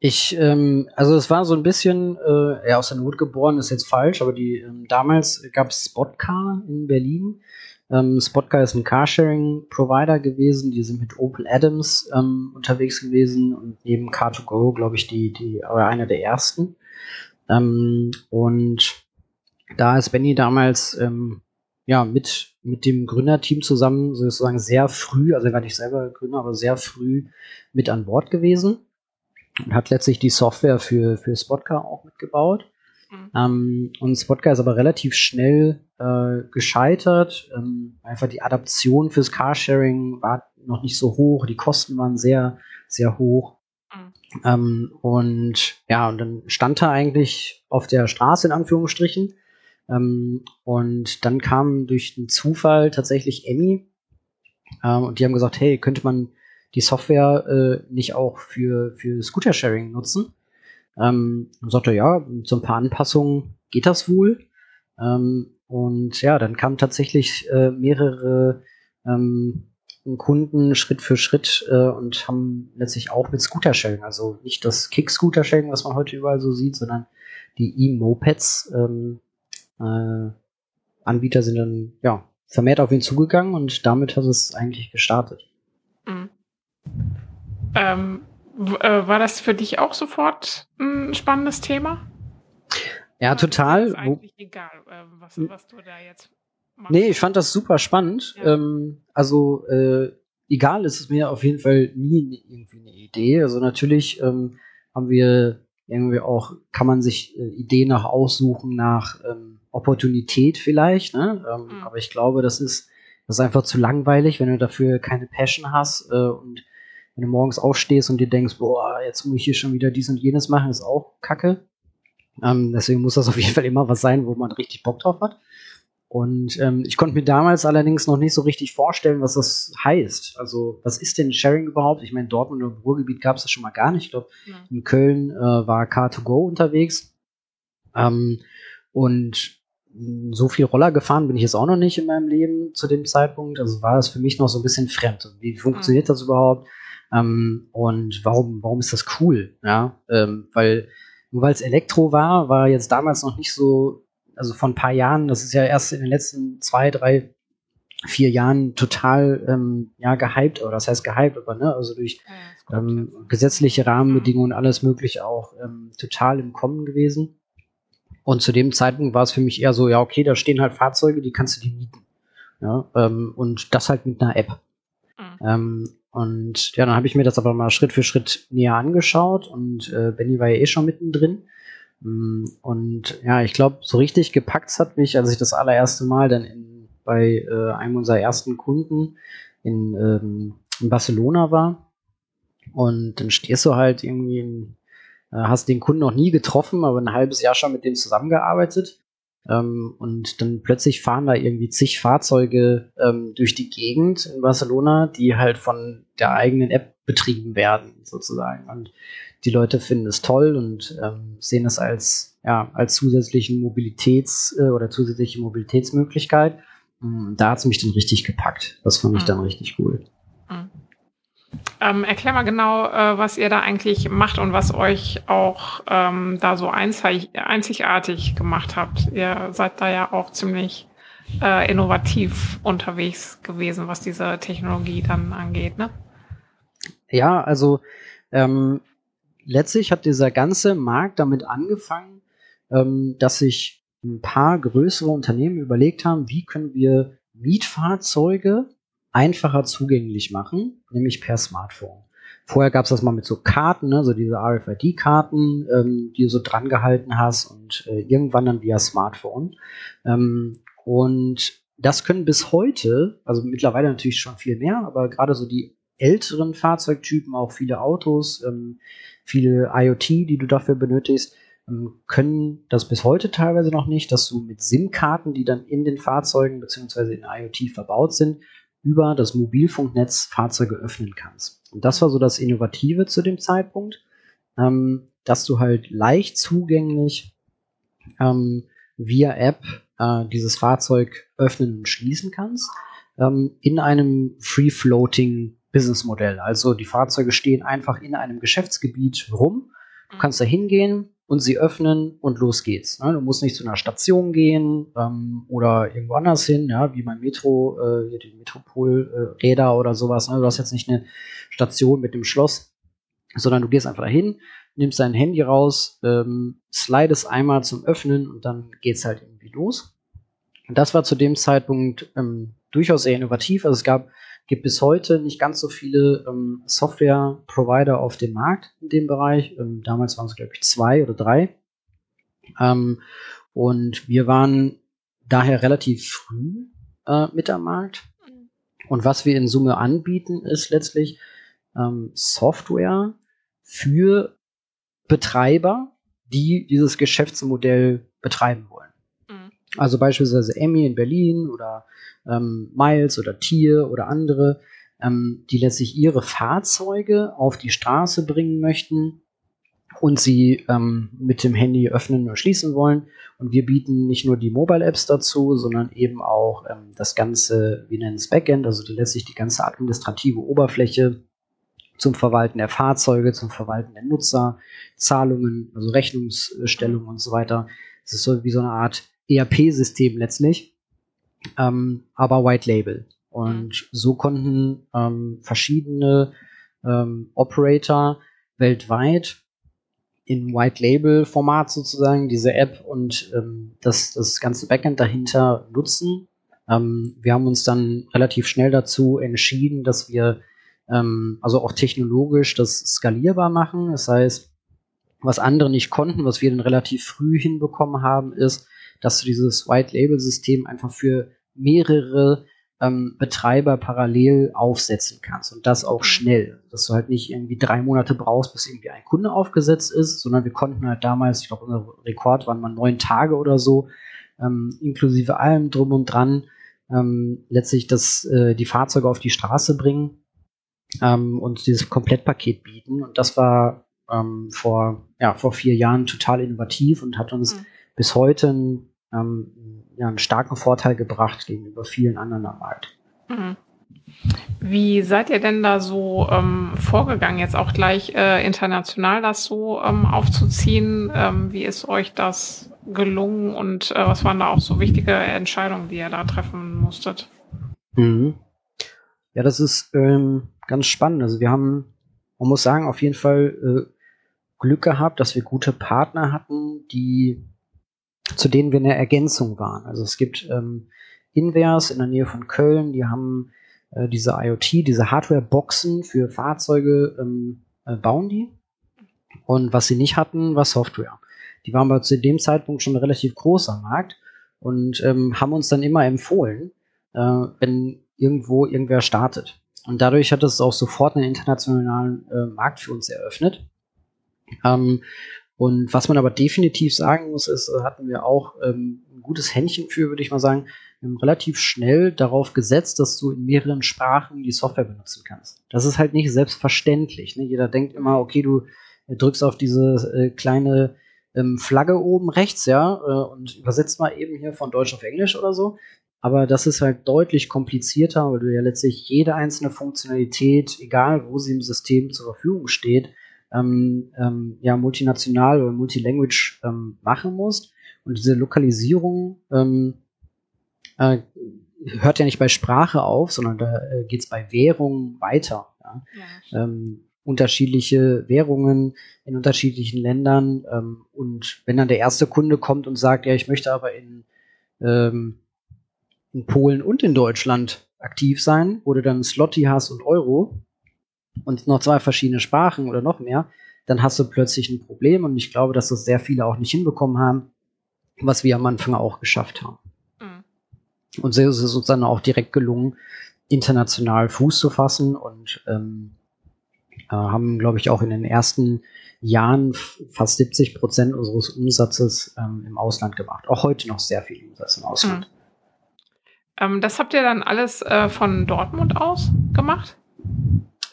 Speaker 2: Ich, ähm, also es war so ein bisschen, äh, ja, aus der Not geboren ist jetzt falsch, aber die ähm, damals gab es Spotcar in Berlin ähm, Spotcar ist ein Carsharing-Provider gewesen, die sind mit Opel Adams ähm, unterwegs gewesen und neben Car2Go, glaube ich, die, die, oder einer der ersten. Ähm, und da ist Benny damals ähm, ja mit, mit dem Gründerteam zusammen sozusagen sehr früh, also er war nicht selber Gründer, aber sehr früh mit an Bord gewesen und hat letztlich die Software für, für Spotcar auch mitgebaut. Mhm. Ähm, und Spotcar ist aber relativ schnell äh, gescheitert. Ähm, einfach die Adaption fürs Carsharing war noch nicht so hoch, die Kosten waren sehr, sehr hoch. Mhm. Ähm, und ja, und dann stand er eigentlich auf der Straße in Anführungsstrichen. Ähm, und dann kam durch den Zufall tatsächlich Emmy. Ähm, und die haben gesagt, hey, könnte man die Software äh, nicht auch für, für Scooter-Sharing nutzen? Ähm, und sagte, ja, so ein paar Anpassungen geht das wohl. Ähm, und ja, dann kamen tatsächlich äh, mehrere ähm, Kunden Schritt für Schritt äh, und haben letztlich auch mit Scooter-Sharing, also nicht das Kick-Scooter-Sharing, was man heute überall so sieht, sondern die E-Mopeds. Ähm, äh, Anbieter sind dann ja vermehrt auf ihn zugegangen und damit hat es eigentlich gestartet. Mhm.
Speaker 1: Ähm, äh, war das für dich auch sofort ein spannendes Thema?
Speaker 2: Ja, total.
Speaker 1: Ist eigentlich egal, äh, was, was, du da jetzt
Speaker 2: machst. Nee, ich fand das super spannend. Ja. Ähm, also, äh, egal ist es mir auf jeden Fall nie irgendwie eine Idee. Also natürlich ähm, haben wir irgendwie auch, kann man sich äh, Ideen nach aussuchen, nach ähm, Opportunität vielleicht, ne? Ähm, mhm. Aber ich glaube, das ist, das ist einfach zu langweilig, wenn du dafür keine Passion hast äh, und wenn du morgens aufstehst und dir denkst, boah, jetzt muss ich hier schon wieder dies und jenes machen, ist auch kacke. Ähm, deswegen muss das auf jeden Fall immer was sein, wo man richtig Bock drauf hat. Und ähm, ich konnte mir damals allerdings noch nicht so richtig vorstellen, was das heißt. Also, was ist denn Sharing überhaupt? Ich meine, Dortmund und Ruhrgebiet gab es das schon mal gar nicht. Ich glaube, ja. in Köln äh, war Car2Go unterwegs. Ähm, und so viel Roller gefahren bin ich jetzt auch noch nicht in meinem Leben zu dem Zeitpunkt. Also war das für mich noch so ein bisschen fremd. Wie funktioniert mhm. das überhaupt? Ähm, und warum, warum ist das cool? Ja, ähm, weil nur weil es Elektro war, war jetzt damals noch nicht so, also vor ein paar Jahren, das ist ja erst in den letzten zwei, drei, vier Jahren total ähm, ja gehypt, oder das heißt gehypt, aber ne, also durch ja, ähm, gesetzliche Rahmenbedingungen und alles mögliche auch ähm, total im Kommen gewesen. Und zu dem Zeitpunkt war es für mich eher so, ja, okay, da stehen halt Fahrzeuge, die kannst du dir mieten. Ja, ähm, und das halt mit einer App. Mhm. Ähm, und ja, dann habe ich mir das aber mal Schritt für Schritt näher angeschaut und äh, Benny war ja eh schon mittendrin. Mm, und ja, ich glaube, so richtig gepackt hat mich, als ich das allererste Mal dann in, bei äh, einem unserer ersten Kunden in, ähm, in Barcelona war. Und dann stehst du halt irgendwie, in, hast den Kunden noch nie getroffen, aber ein halbes Jahr schon mit dem zusammengearbeitet. Ähm, und dann plötzlich fahren da irgendwie zig Fahrzeuge ähm, durch die Gegend in Barcelona, die halt von der eigenen App betrieben werden, sozusagen. Und die Leute finden es toll und ähm, sehen es als, ja, als zusätzlichen Mobilitäts- äh, oder zusätzliche Mobilitätsmöglichkeit. Ähm, da hat es mich dann richtig gepackt. Das fand ich mhm. dann richtig cool.
Speaker 1: Ähm, erklär mal genau, äh, was ihr da eigentlich macht und was euch auch ähm, da so einzig einzigartig gemacht habt. Ihr seid da ja auch ziemlich äh, innovativ unterwegs gewesen, was diese Technologie dann angeht, ne?
Speaker 2: Ja, also ähm, letztlich hat dieser ganze Markt damit angefangen, ähm, dass sich ein paar größere Unternehmen überlegt haben, wie können wir Mietfahrzeuge einfacher zugänglich machen, nämlich per Smartphone. Vorher gab es das mal mit so Karten, ne, so diese RFID-Karten, ähm, die du so dran gehalten hast und äh, irgendwann dann via Smartphone. Ähm, und das können bis heute, also mittlerweile natürlich schon viel mehr, aber gerade so die älteren Fahrzeugtypen, auch viele Autos, ähm, viele IoT, die du dafür benötigst, ähm, können das bis heute teilweise noch nicht, dass du mit SIM-Karten, die dann in den Fahrzeugen bzw. in IoT verbaut sind, über das Mobilfunknetz Fahrzeuge öffnen kannst. Und das war so das Innovative zu dem Zeitpunkt, ähm, dass du halt leicht zugänglich ähm, via App äh, dieses Fahrzeug öffnen und schließen kannst ähm, in einem Free-Floating Businessmodell. Also die Fahrzeuge stehen einfach in einem Geschäftsgebiet rum. Du mhm. kannst da hingehen und sie öffnen und los geht's. Ne? Du musst nicht zu einer Station gehen ähm, oder irgendwo anders hin, ja, wie beim Metro, äh, die Metropolräder äh, oder sowas. Ne? Du hast jetzt nicht eine Station mit dem Schloss, sondern du gehst einfach dahin, nimmst dein Handy raus, ähm, slidest einmal zum Öffnen und dann geht's halt irgendwie los. Und das war zu dem Zeitpunkt ähm, durchaus sehr innovativ. Also es gab gibt bis heute nicht ganz so viele ähm, Software-Provider auf dem Markt in dem Bereich. Ähm, damals waren es, glaube ich, zwei oder drei. Ähm, und wir waren daher relativ früh äh, mit am Markt. Und was wir in Summe anbieten, ist letztlich ähm, Software für Betreiber, die dieses Geschäftsmodell betreiben wollen. Also beispielsweise Emmy in Berlin oder ähm, Miles oder Tier oder andere, ähm, die letztlich ihre Fahrzeuge auf die Straße bringen möchten und sie ähm, mit dem Handy öffnen oder schließen wollen. Und wir bieten nicht nur die Mobile Apps dazu, sondern eben auch ähm, das ganze, wir nennen es Backend, also letztlich die ganze administrative Oberfläche zum Verwalten der Fahrzeuge, zum Verwalten der Nutzer, Zahlungen, also Rechnungsstellung und so weiter. Es ist so wie so eine Art ERP-System letztlich ähm, aber White Label. Und mhm. so konnten ähm, verschiedene ähm, Operator weltweit in White Label Format sozusagen diese App und ähm, das, das ganze Backend dahinter nutzen. Ähm, wir haben uns dann relativ schnell dazu entschieden, dass wir ähm, also auch technologisch das skalierbar machen. Das heißt, was andere nicht konnten, was wir dann relativ früh hinbekommen haben, ist, dass du dieses White Label System einfach für mehrere ähm, Betreiber parallel aufsetzen kannst und das auch mhm. schnell, dass du halt nicht irgendwie drei Monate brauchst, bis irgendwie ein Kunde aufgesetzt ist, sondern wir konnten halt damals, ich glaube, unser Rekord waren mal neun Tage oder so, ähm, inklusive allem drum und dran, ähm, letztlich das, äh, die Fahrzeuge auf die Straße bringen ähm, und dieses Komplettpaket bieten und das war ähm, vor, ja, vor vier Jahren total innovativ und hat uns mhm. bis heute ein ähm, ja, einen starken Vorteil gebracht gegenüber vielen anderen am Markt. Mhm.
Speaker 1: Wie seid ihr denn da so ähm, vorgegangen, jetzt auch gleich äh, international das so ähm, aufzuziehen? Ähm, wie ist euch das gelungen und äh, was waren da auch so wichtige Entscheidungen, die ihr da treffen musstet?
Speaker 2: Mhm. Ja, das ist ähm, ganz spannend. Also wir haben, man muss sagen, auf jeden Fall äh, Glück gehabt, dass wir gute Partner hatten, die zu denen wir eine Ergänzung waren. Also es gibt ähm, Inverse in der Nähe von Köln, die haben äh, diese IoT, diese Hardware-Boxen für Fahrzeuge ähm, äh, bauen die. Und was sie nicht hatten, war Software. Die waren aber zu dem Zeitpunkt schon relativ groß am Markt und ähm, haben uns dann immer empfohlen, äh, wenn irgendwo irgendwer startet. Und dadurch hat es auch sofort einen internationalen äh, Markt für uns eröffnet. Ähm, und was man aber definitiv sagen muss, ist, äh, hatten wir auch ähm, ein gutes Händchen für, würde ich mal sagen, relativ schnell darauf gesetzt, dass du in mehreren Sprachen die Software benutzen kannst. Das ist halt nicht selbstverständlich. Ne? Jeder denkt immer, okay, du äh, drückst auf diese äh, kleine ähm, Flagge oben rechts, ja, äh, und übersetzt mal eben hier von Deutsch auf Englisch oder so. Aber das ist halt deutlich komplizierter, weil du ja letztlich jede einzelne Funktionalität, egal wo sie im System zur Verfügung steht, ähm, ähm, ja, multinational oder multilanguage ähm, machen musst. Und diese Lokalisierung ähm, äh, hört ja nicht bei Sprache auf, sondern da äh, geht es bei Währungen weiter. Ja? Ja, ähm, unterschiedliche Währungen in unterschiedlichen Ländern. Ähm, und wenn dann der erste Kunde kommt und sagt, ja, ich möchte aber in, in Polen und in Deutschland aktiv sein, wo du dann Slotty hast und Euro und noch zwei verschiedene Sprachen oder noch mehr, dann hast du plötzlich ein Problem. Und ich glaube, dass das sehr viele auch nicht hinbekommen haben, was wir am Anfang auch geschafft haben. Mhm. Und so ist es uns dann auch direkt gelungen, international Fuß zu fassen und ähm, äh, haben, glaube ich, auch in den ersten Jahren fast 70 Prozent unseres Umsatzes ähm, im Ausland gemacht. Auch heute noch sehr viel Umsatz im Ausland. Mhm.
Speaker 1: Ähm, das habt ihr dann alles äh, von Dortmund aus gemacht?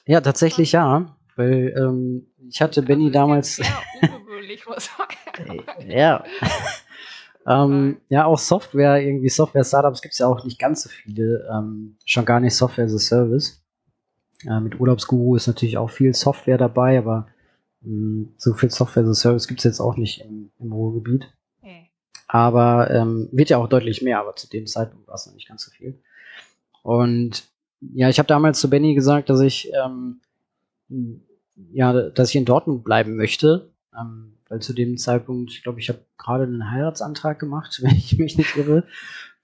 Speaker 2: Ja, tatsächlich ja. Weil ähm, ich hatte Benny damals. Man Ja. ähm, ja, auch Software, irgendwie Software-Startups gibt es ja auch nicht ganz so viele. Ähm, schon gar nicht Software as a Service. Äh, mit Urlaubsguru ist natürlich auch viel Software dabei, aber mh, hm, so viel Software as a Service gibt es jetzt auch nicht im, im Ruhrgebiet. Okay. Aber ähm, wird ja auch deutlich mehr, aber zu dem Zeitpunkt war es noch nicht ganz so viel. Und ja, ich habe damals zu Benny gesagt, dass ich ähm, ja, dass ich in Dortmund bleiben möchte, ähm, weil zu dem Zeitpunkt, ich glaube, ich habe gerade einen Heiratsantrag gemacht, wenn ich mich nicht irre,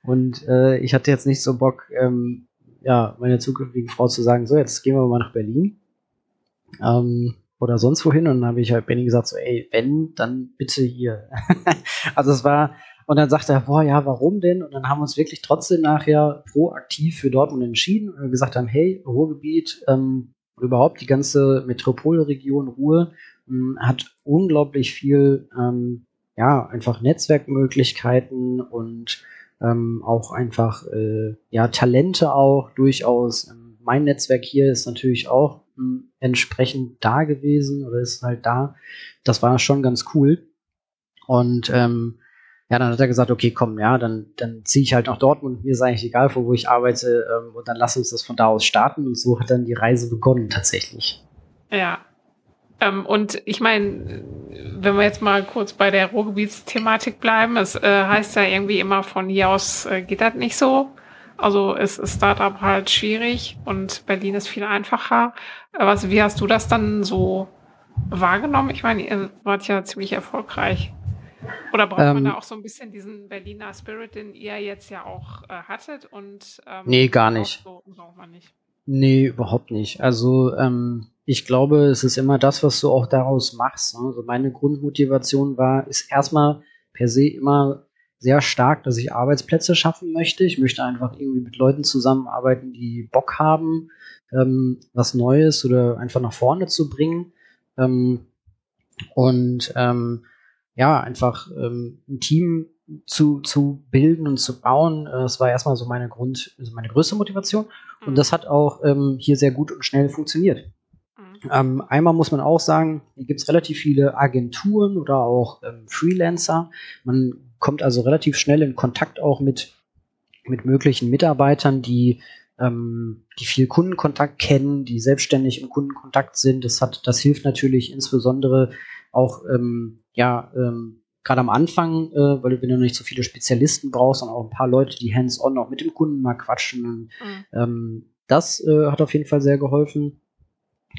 Speaker 2: und äh, ich hatte jetzt nicht so Bock, ähm, ja, meiner zukünftigen Frau zu sagen, so, jetzt gehen wir mal nach Berlin ähm, oder sonst wohin. Und dann habe ich halt Benny gesagt, so, ey, wenn, dann bitte hier. also es war, und dann sagte er, boah, ja, warum denn? Und dann haben wir uns wirklich trotzdem nachher proaktiv für Dortmund entschieden und gesagt haben, hey, Ruhrgebiet ähm, überhaupt die ganze Metropolregion Ruhr ähm, hat unglaublich viel, ähm, ja, einfach Netzwerkmöglichkeiten und ähm, auch einfach äh, ja Talente auch durchaus. Ähm, mein Netzwerk hier ist natürlich auch ähm, entsprechend da gewesen oder ist halt da. Das war schon ganz cool. Und ähm, ja, dann hat er gesagt, okay, komm, ja, dann, dann ziehe ich halt nach Dortmund, mir ist eigentlich egal, wo ich arbeite, ähm, und dann lass uns das von da aus starten. Und so hat dann die Reise begonnen tatsächlich.
Speaker 1: Ja, ähm, und ich meine, wenn wir jetzt mal kurz bei der Ruhrgebietsthematik bleiben, es äh, heißt ja irgendwie immer von hier aus äh, geht das nicht so. Also ist, Startup halt schwierig und Berlin ist viel einfacher. Äh, was, wie hast du das dann so wahrgenommen? Ich meine, ihr wart ja ziemlich erfolgreich. Oder braucht ähm, man da auch so ein bisschen diesen Berliner Spirit, den ihr jetzt ja auch äh, hattet? Und,
Speaker 2: ähm, nee, gar nicht. So, braucht man nicht. Nee, überhaupt nicht. Also ähm, ich glaube, es ist immer das, was du auch daraus machst. Ne? Also meine Grundmotivation war, ist erstmal per se immer sehr stark, dass ich Arbeitsplätze schaffen möchte. Ich möchte einfach irgendwie mit Leuten zusammenarbeiten, die Bock haben, ähm, was Neues oder einfach nach vorne zu bringen. Ähm, und ähm, ja, einfach ähm, ein Team zu, zu bilden und zu bauen. Äh, das war erstmal so meine Grund, also meine größte Motivation. Und mhm. das hat auch ähm, hier sehr gut und schnell funktioniert. Ähm, einmal muss man auch sagen, hier gibt es relativ viele Agenturen oder auch ähm, Freelancer. Man kommt also relativ schnell in Kontakt auch mit, mit möglichen Mitarbeitern, die, ähm, die viel Kundenkontakt kennen, die selbstständig im Kundenkontakt sind. Das, hat, das hilft natürlich insbesondere auch ähm, ja, ähm, gerade am Anfang, äh, weil du, wenn du nicht so viele Spezialisten brauchst, sondern auch ein paar Leute, die hands-on auch mit dem Kunden mal quatschen. Mhm. ähm, das äh, hat auf jeden Fall sehr geholfen.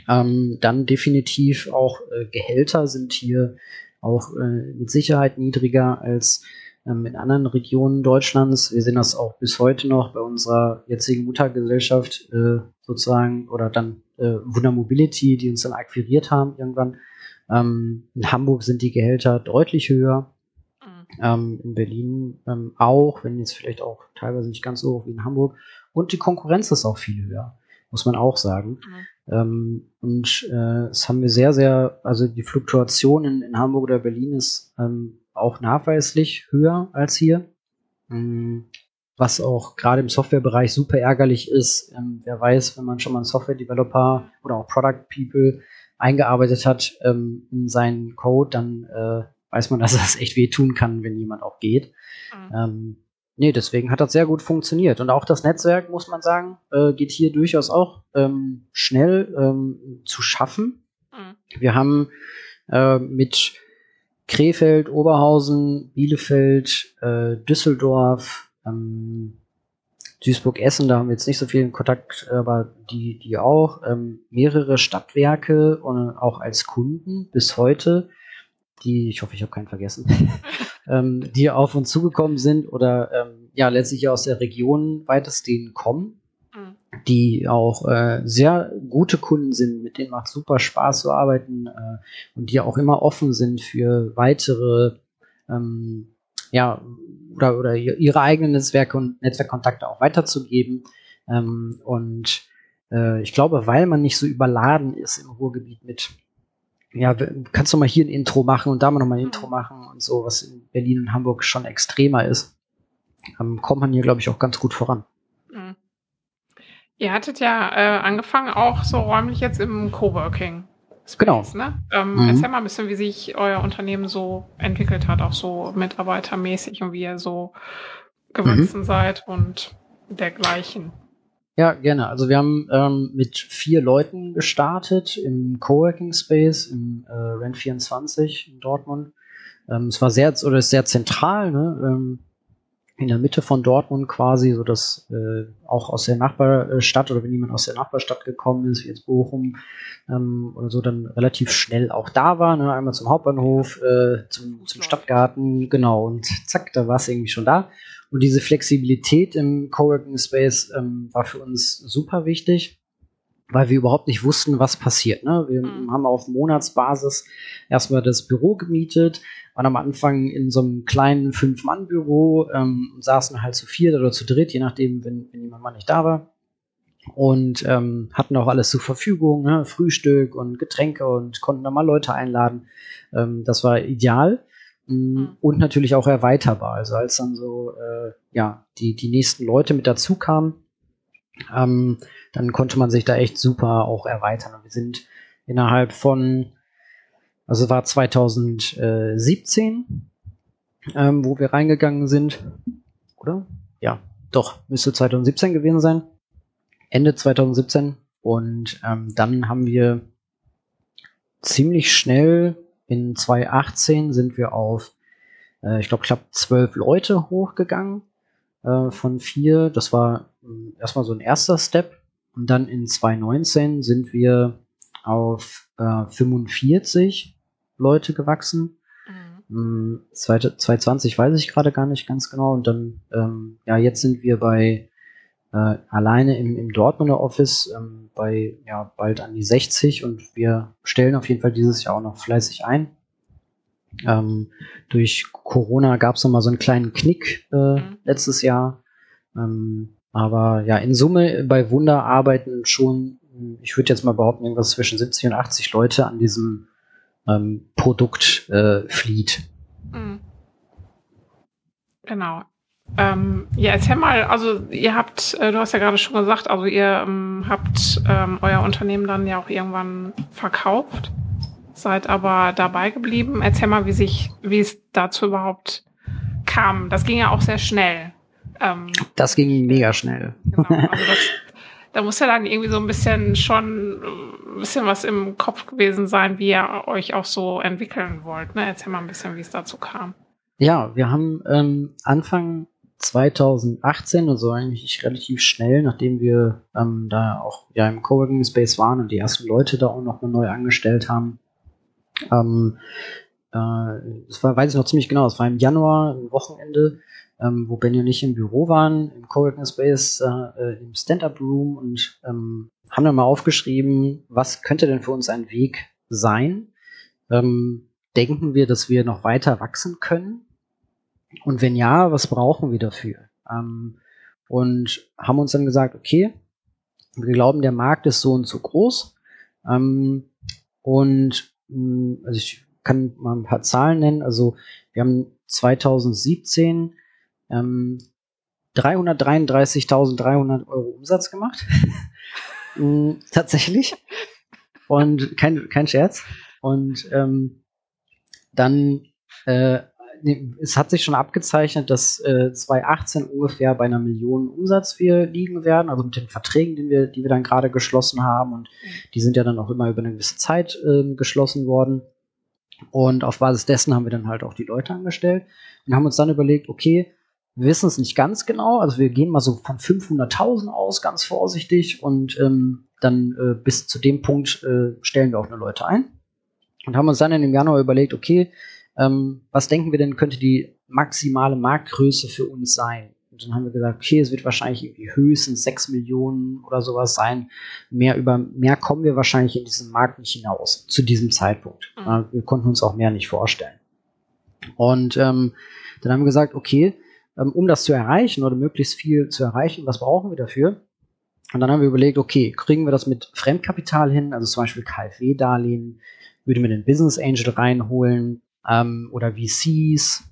Speaker 2: Ähm, dann definitiv auch äh, Gehälter sind hier auch äh, mit Sicherheit niedriger als ähm, in anderen Regionen Deutschlands. Wir sehen das auch bis heute noch bei unserer jetzigen Muttergesellschaft äh, sozusagen oder dann äh, Wunder Mobility, die uns dann akquiriert haben irgendwann. Ähm, in Hamburg sind die Gehälter deutlich höher. Mhm. Ähm, in Berlin ähm, auch, wenn jetzt vielleicht auch teilweise nicht ganz so hoch wie in Hamburg. Und die Konkurrenz ist auch viel höher, muss man auch sagen. Mhm. Ähm, und äh, es haben wir sehr, sehr, also die Fluktuation in, in Hamburg oder Berlin ist ähm, auch nachweislich höher als hier. Ähm, was auch gerade im Softwarebereich super ärgerlich ist. Ähm, wer weiß, wenn man schon mal einen Software-Developer oder auch Product People eingearbeitet hat ähm, in seinen Code, dann äh, weiß man, dass das echt wehtun kann, wenn jemand auch geht. Mhm. Ähm, nee, deswegen hat das sehr gut funktioniert. Und auch das Netzwerk, muss man sagen, äh, geht hier durchaus auch ähm, schnell ähm, zu schaffen. Mhm. Wir haben äh, mit Krefeld, Oberhausen, Bielefeld, äh, Düsseldorf, ähm, Duisburg-Essen, da haben wir jetzt nicht so viel in Kontakt, aber die, die auch, ähm, mehrere Stadtwerke und auch als Kunden bis heute, die, ich hoffe, ich habe keinen vergessen, ähm, die auf uns zugekommen sind oder ähm, ja letztlich aus der Region weitestgehend kommen, mhm. die auch äh, sehr gute Kunden sind, mit denen macht super Spaß zu arbeiten äh, und die auch immer offen sind für weitere ähm, ja, oder, oder ihre eigenen Netzwerke und Netzwerkkontakte auch weiterzugeben. Ähm, und äh, ich glaube, weil man nicht so überladen ist im Ruhrgebiet mit, ja, kannst du mal hier ein Intro machen und da mal nochmal ein Intro machen und so, was in Berlin und Hamburg schon extremer ist, ähm, kommt man hier, glaube ich, auch ganz gut voran. Mhm.
Speaker 1: Ihr hattet ja äh, angefangen auch so räumlich jetzt im Coworking.
Speaker 2: Space, genau.
Speaker 1: Ne? Ähm, mhm. Erzähl mal ein bisschen, wie sich euer Unternehmen so entwickelt hat, auch so mitarbeitermäßig und wie ihr so gewachsen mhm. seid und dergleichen.
Speaker 2: Ja, gerne. Also wir haben ähm, mit vier Leuten gestartet im Coworking Space im äh, Rent 24 in Dortmund. Ähm, es war sehr oder ist sehr zentral. Ne? In der Mitte von Dortmund quasi, so dass äh, auch aus der Nachbarstadt oder wenn jemand aus der Nachbarstadt gekommen ist, wie jetzt Bochum ähm, oder so, dann relativ schnell auch da war. Ne? Einmal zum Hauptbahnhof, äh, zum, zum Stadtgarten, genau, und zack, da war es irgendwie schon da. Und diese Flexibilität im Coworking Space ähm, war für uns super wichtig weil wir überhaupt nicht wussten, was passiert. Ne? Wir mhm. haben auf Monatsbasis erstmal das Büro gemietet, waren am Anfang in so einem kleinen Fünf-Mann-Büro ähm, saßen halt zu viert oder zu dritt, je nachdem, wenn, wenn jemand mal nicht da war. Und ähm, hatten auch alles zur Verfügung, ne? Frühstück und Getränke und konnten da mal Leute einladen. Ähm, das war ideal. Mm, mhm. Und natürlich auch erweiterbar. Also als dann so äh, ja die, die nächsten Leute mit dazu kamen, ähm, dann konnte man sich da echt super auch erweitern. Und wir sind innerhalb von also war 2017, ähm, wo wir reingegangen sind. Oder? Ja, doch, müsste 2017 gewesen sein. Ende 2017. Und ähm, dann haben wir ziemlich schnell in 2018 sind wir auf, äh, ich glaube, knapp zwölf Leute hochgegangen äh, von vier. Das war äh, erstmal so ein erster Step. Und dann in 2019 sind wir auf äh, 45 Leute gewachsen. Mhm. 2020 weiß ich gerade gar nicht ganz genau. Und dann, ähm, ja, jetzt sind wir bei äh, alleine im, im Dortmunder Office ähm, bei ja, bald an die 60 und wir stellen auf jeden Fall dieses Jahr auch noch fleißig ein. Ähm, durch Corona gab es nochmal so einen kleinen Knick äh, mhm. letztes Jahr. Ähm, aber ja, in Summe bei Wunder arbeiten schon, ich würde jetzt mal behaupten, irgendwas zwischen 70 und 80 Leute an diesem ähm, Produkt äh, flieht. Mhm.
Speaker 1: Genau. Ähm, ja, erzähl mal, also ihr habt, äh, du hast ja gerade schon gesagt, also ihr ähm, habt ähm, euer Unternehmen dann ja auch irgendwann verkauft, seid aber dabei geblieben. Erzähl mal, wie sich, wie es dazu überhaupt kam. Das ging ja auch sehr schnell.
Speaker 2: Ähm, das ging mega schnell. Genau, also
Speaker 1: das, da muss ja dann irgendwie so ein bisschen schon ein bisschen was im Kopf gewesen sein, wie ihr euch auch so entwickeln wollt. Ne? Erzähl mal ein bisschen, wie es dazu kam.
Speaker 2: Ja, wir haben ähm, Anfang 2018, also eigentlich relativ schnell, nachdem wir ähm, da auch ja im Coworking Space waren und die ersten Leute da auch noch mal neu angestellt haben, ähm, äh, das war, weiß ich noch ziemlich genau, es war im Januar, ein Wochenende, ähm, wo Benny und ich im Büro waren, im Coworking Space, äh, äh, im Stand-Up Room und ähm, haben dann mal aufgeschrieben, was könnte denn für uns ein Weg sein? Ähm, denken wir, dass wir noch weiter wachsen können? Und wenn ja, was brauchen wir dafür? Ähm, und haben uns dann gesagt, okay, wir glauben, der Markt ist so und so groß. Ähm, und also ich kann mal ein paar Zahlen nennen. Also wir haben 2017 ähm, 333.300 Euro Umsatz gemacht. mm, tatsächlich. Und kein, kein Scherz. Und ähm, dann, äh, es hat sich schon abgezeichnet, dass äh, 2018 ungefähr bei einer Million Umsatz wir liegen werden, also mit den Verträgen, die wir, die wir dann gerade geschlossen haben. Und die sind ja dann auch immer über eine gewisse Zeit äh, geschlossen worden. Und auf Basis dessen haben wir dann halt auch die Leute angestellt und haben uns dann überlegt, okay, wir wissen es nicht ganz genau, also wir gehen mal so von 500.000 aus, ganz vorsichtig, und ähm, dann äh, bis zu dem Punkt äh, stellen wir auch nur Leute ein. Und haben uns dann in dem Januar überlegt, okay, ähm, was denken wir denn, könnte die maximale Marktgröße für uns sein? Und dann haben wir gesagt, okay, es wird wahrscheinlich irgendwie höchstens 6 Millionen oder sowas sein. Mehr über mehr kommen wir wahrscheinlich in diesem Markt nicht hinaus zu diesem Zeitpunkt. Mhm. Wir konnten uns auch mehr nicht vorstellen. Und ähm, dann haben wir gesagt, okay, ähm, um das zu erreichen oder möglichst viel zu erreichen, was brauchen wir dafür? Und dann haben wir überlegt, okay, kriegen wir das mit Fremdkapital hin, also zum Beispiel KfW-Darlehen, würden wir den Business Angel reinholen ähm, oder VCs,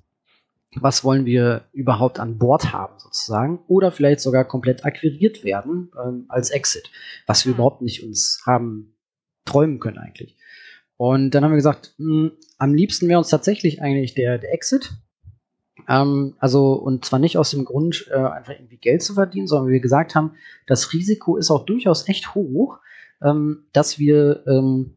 Speaker 2: was wollen wir überhaupt an Bord haben sozusagen oder vielleicht sogar komplett akquiriert werden ähm, als Exit, was wir überhaupt nicht uns haben träumen können eigentlich. Und dann haben wir gesagt, mh, hm, am liebsten wäre uns tatsächlich eigentlich der, der Exit. Ähm, also, und zwar nicht aus dem Grund, äh, einfach irgendwie Geld zu verdienen, sondern wie wir gesagt haben, das Risiko ist auch durchaus echt hoch, ähm, dass wir ähm,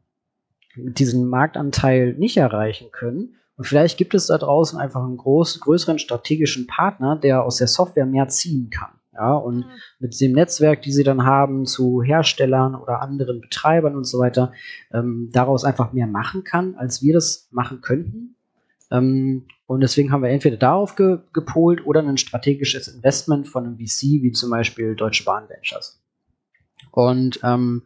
Speaker 2: diesen Marktanteil nicht erreichen können und vielleicht gibt es da draußen einfach einen groß, größeren strategischen Partner, der aus der Software mehr ziehen kann. Ja, und mhm. mit dem Netzwerk, die sie dann haben zu Herstellern oder anderen Betreibern und so weiter, ähm, daraus einfach mehr machen kann, als wir das machen könnten. Ähm, und deswegen haben wir entweder darauf ge gepolt oder ein strategisches Investment von einem VC, wie zum Beispiel Deutsche Bahn Ventures. Und ähm,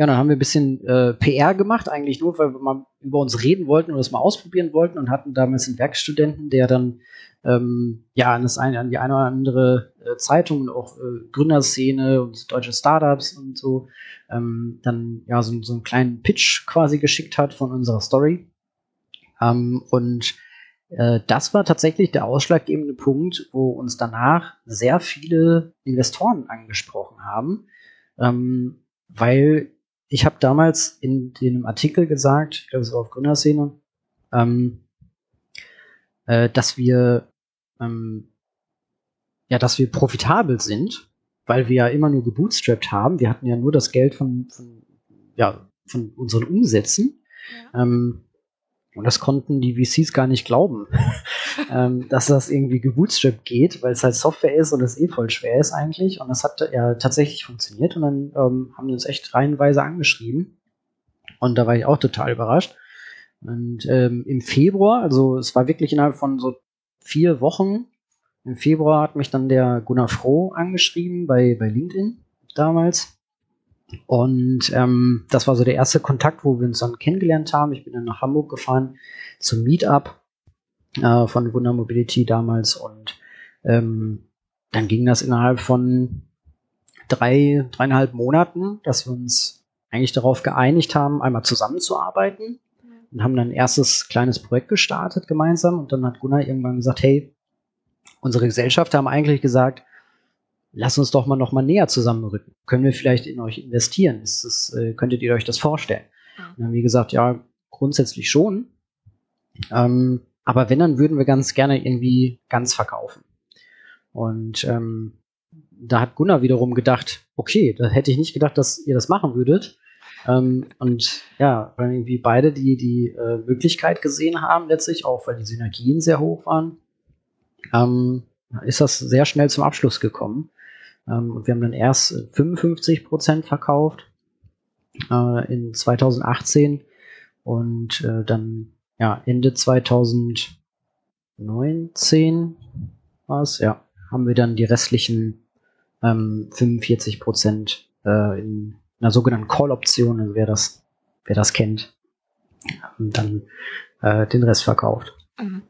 Speaker 2: ja, dann haben wir ein bisschen äh, PR gemacht, eigentlich nur, weil wir mal über uns reden wollten und das mal ausprobieren wollten und hatten damals einen Werkstudenten, der dann ähm, ja an, das eine, an die eine oder andere äh, Zeitung und auch äh, Gründerszene und deutsche Startups und so ähm, dann ja so, so einen kleinen Pitch quasi geschickt hat von unserer Story. Ähm, und äh, das war tatsächlich der ausschlaggebende Punkt, wo uns danach sehr viele Investoren angesprochen haben, ähm, weil ich habe damals in dem Artikel gesagt, ich glaube, es war auf Gründerszene, ähm, äh, dass wir ähm, ja, dass wir profitabel sind, weil wir ja immer nur gebootstrapped haben. Wir hatten ja nur das Geld von, von ja, von unseren Umsätzen. Ja. Ähm, und das konnten die VCs gar nicht glauben, ähm, dass das irgendwie gebootstrapped geht, weil es halt Software ist und es eh voll schwer ist eigentlich. Und das hat ja tatsächlich funktioniert und dann ähm, haben die uns echt reihenweise angeschrieben. Und da war ich auch total überrascht. Und ähm, im Februar, also es war wirklich innerhalb von so vier Wochen, im Februar hat mich dann der Gunnar Froh angeschrieben bei, bei LinkedIn damals und ähm, das war so der erste Kontakt, wo wir uns dann kennengelernt haben. Ich bin dann nach Hamburg gefahren zum Meetup äh, von Wunder Mobility damals. Und ähm, dann ging das innerhalb von drei, dreieinhalb Monaten, dass wir uns eigentlich darauf geeinigt haben, einmal zusammenzuarbeiten. Und haben dann ein erstes kleines Projekt gestartet gemeinsam. Und dann hat Gunnar irgendwann gesagt, hey, unsere Gesellschafter haben eigentlich gesagt, lass uns doch mal noch mal näher zusammenrücken. Können wir vielleicht in euch investieren? Das, äh, könntet ihr euch das vorstellen? Ja. Und dann haben wir gesagt, ja, grundsätzlich schon. Ähm, aber wenn, dann würden wir ganz gerne irgendwie ganz verkaufen. Und ähm, da hat Gunnar wiederum gedacht, okay, da hätte ich nicht gedacht, dass ihr das machen würdet. Ähm, und ja, weil irgendwie beide die, die äh, Möglichkeit gesehen haben, letztlich auch, weil die Synergien sehr hoch waren, ähm, ist das sehr schnell zum Abschluss gekommen. Ähm, und wir haben dann erst 55 Prozent verkauft äh, in 2018 und äh, dann ja, Ende 2019 war ja, haben wir dann die restlichen ähm, 45 Prozent äh, in einer sogenannten Call-Option, also wer das, wer das kennt, dann äh, den Rest verkauft.
Speaker 1: Mhm.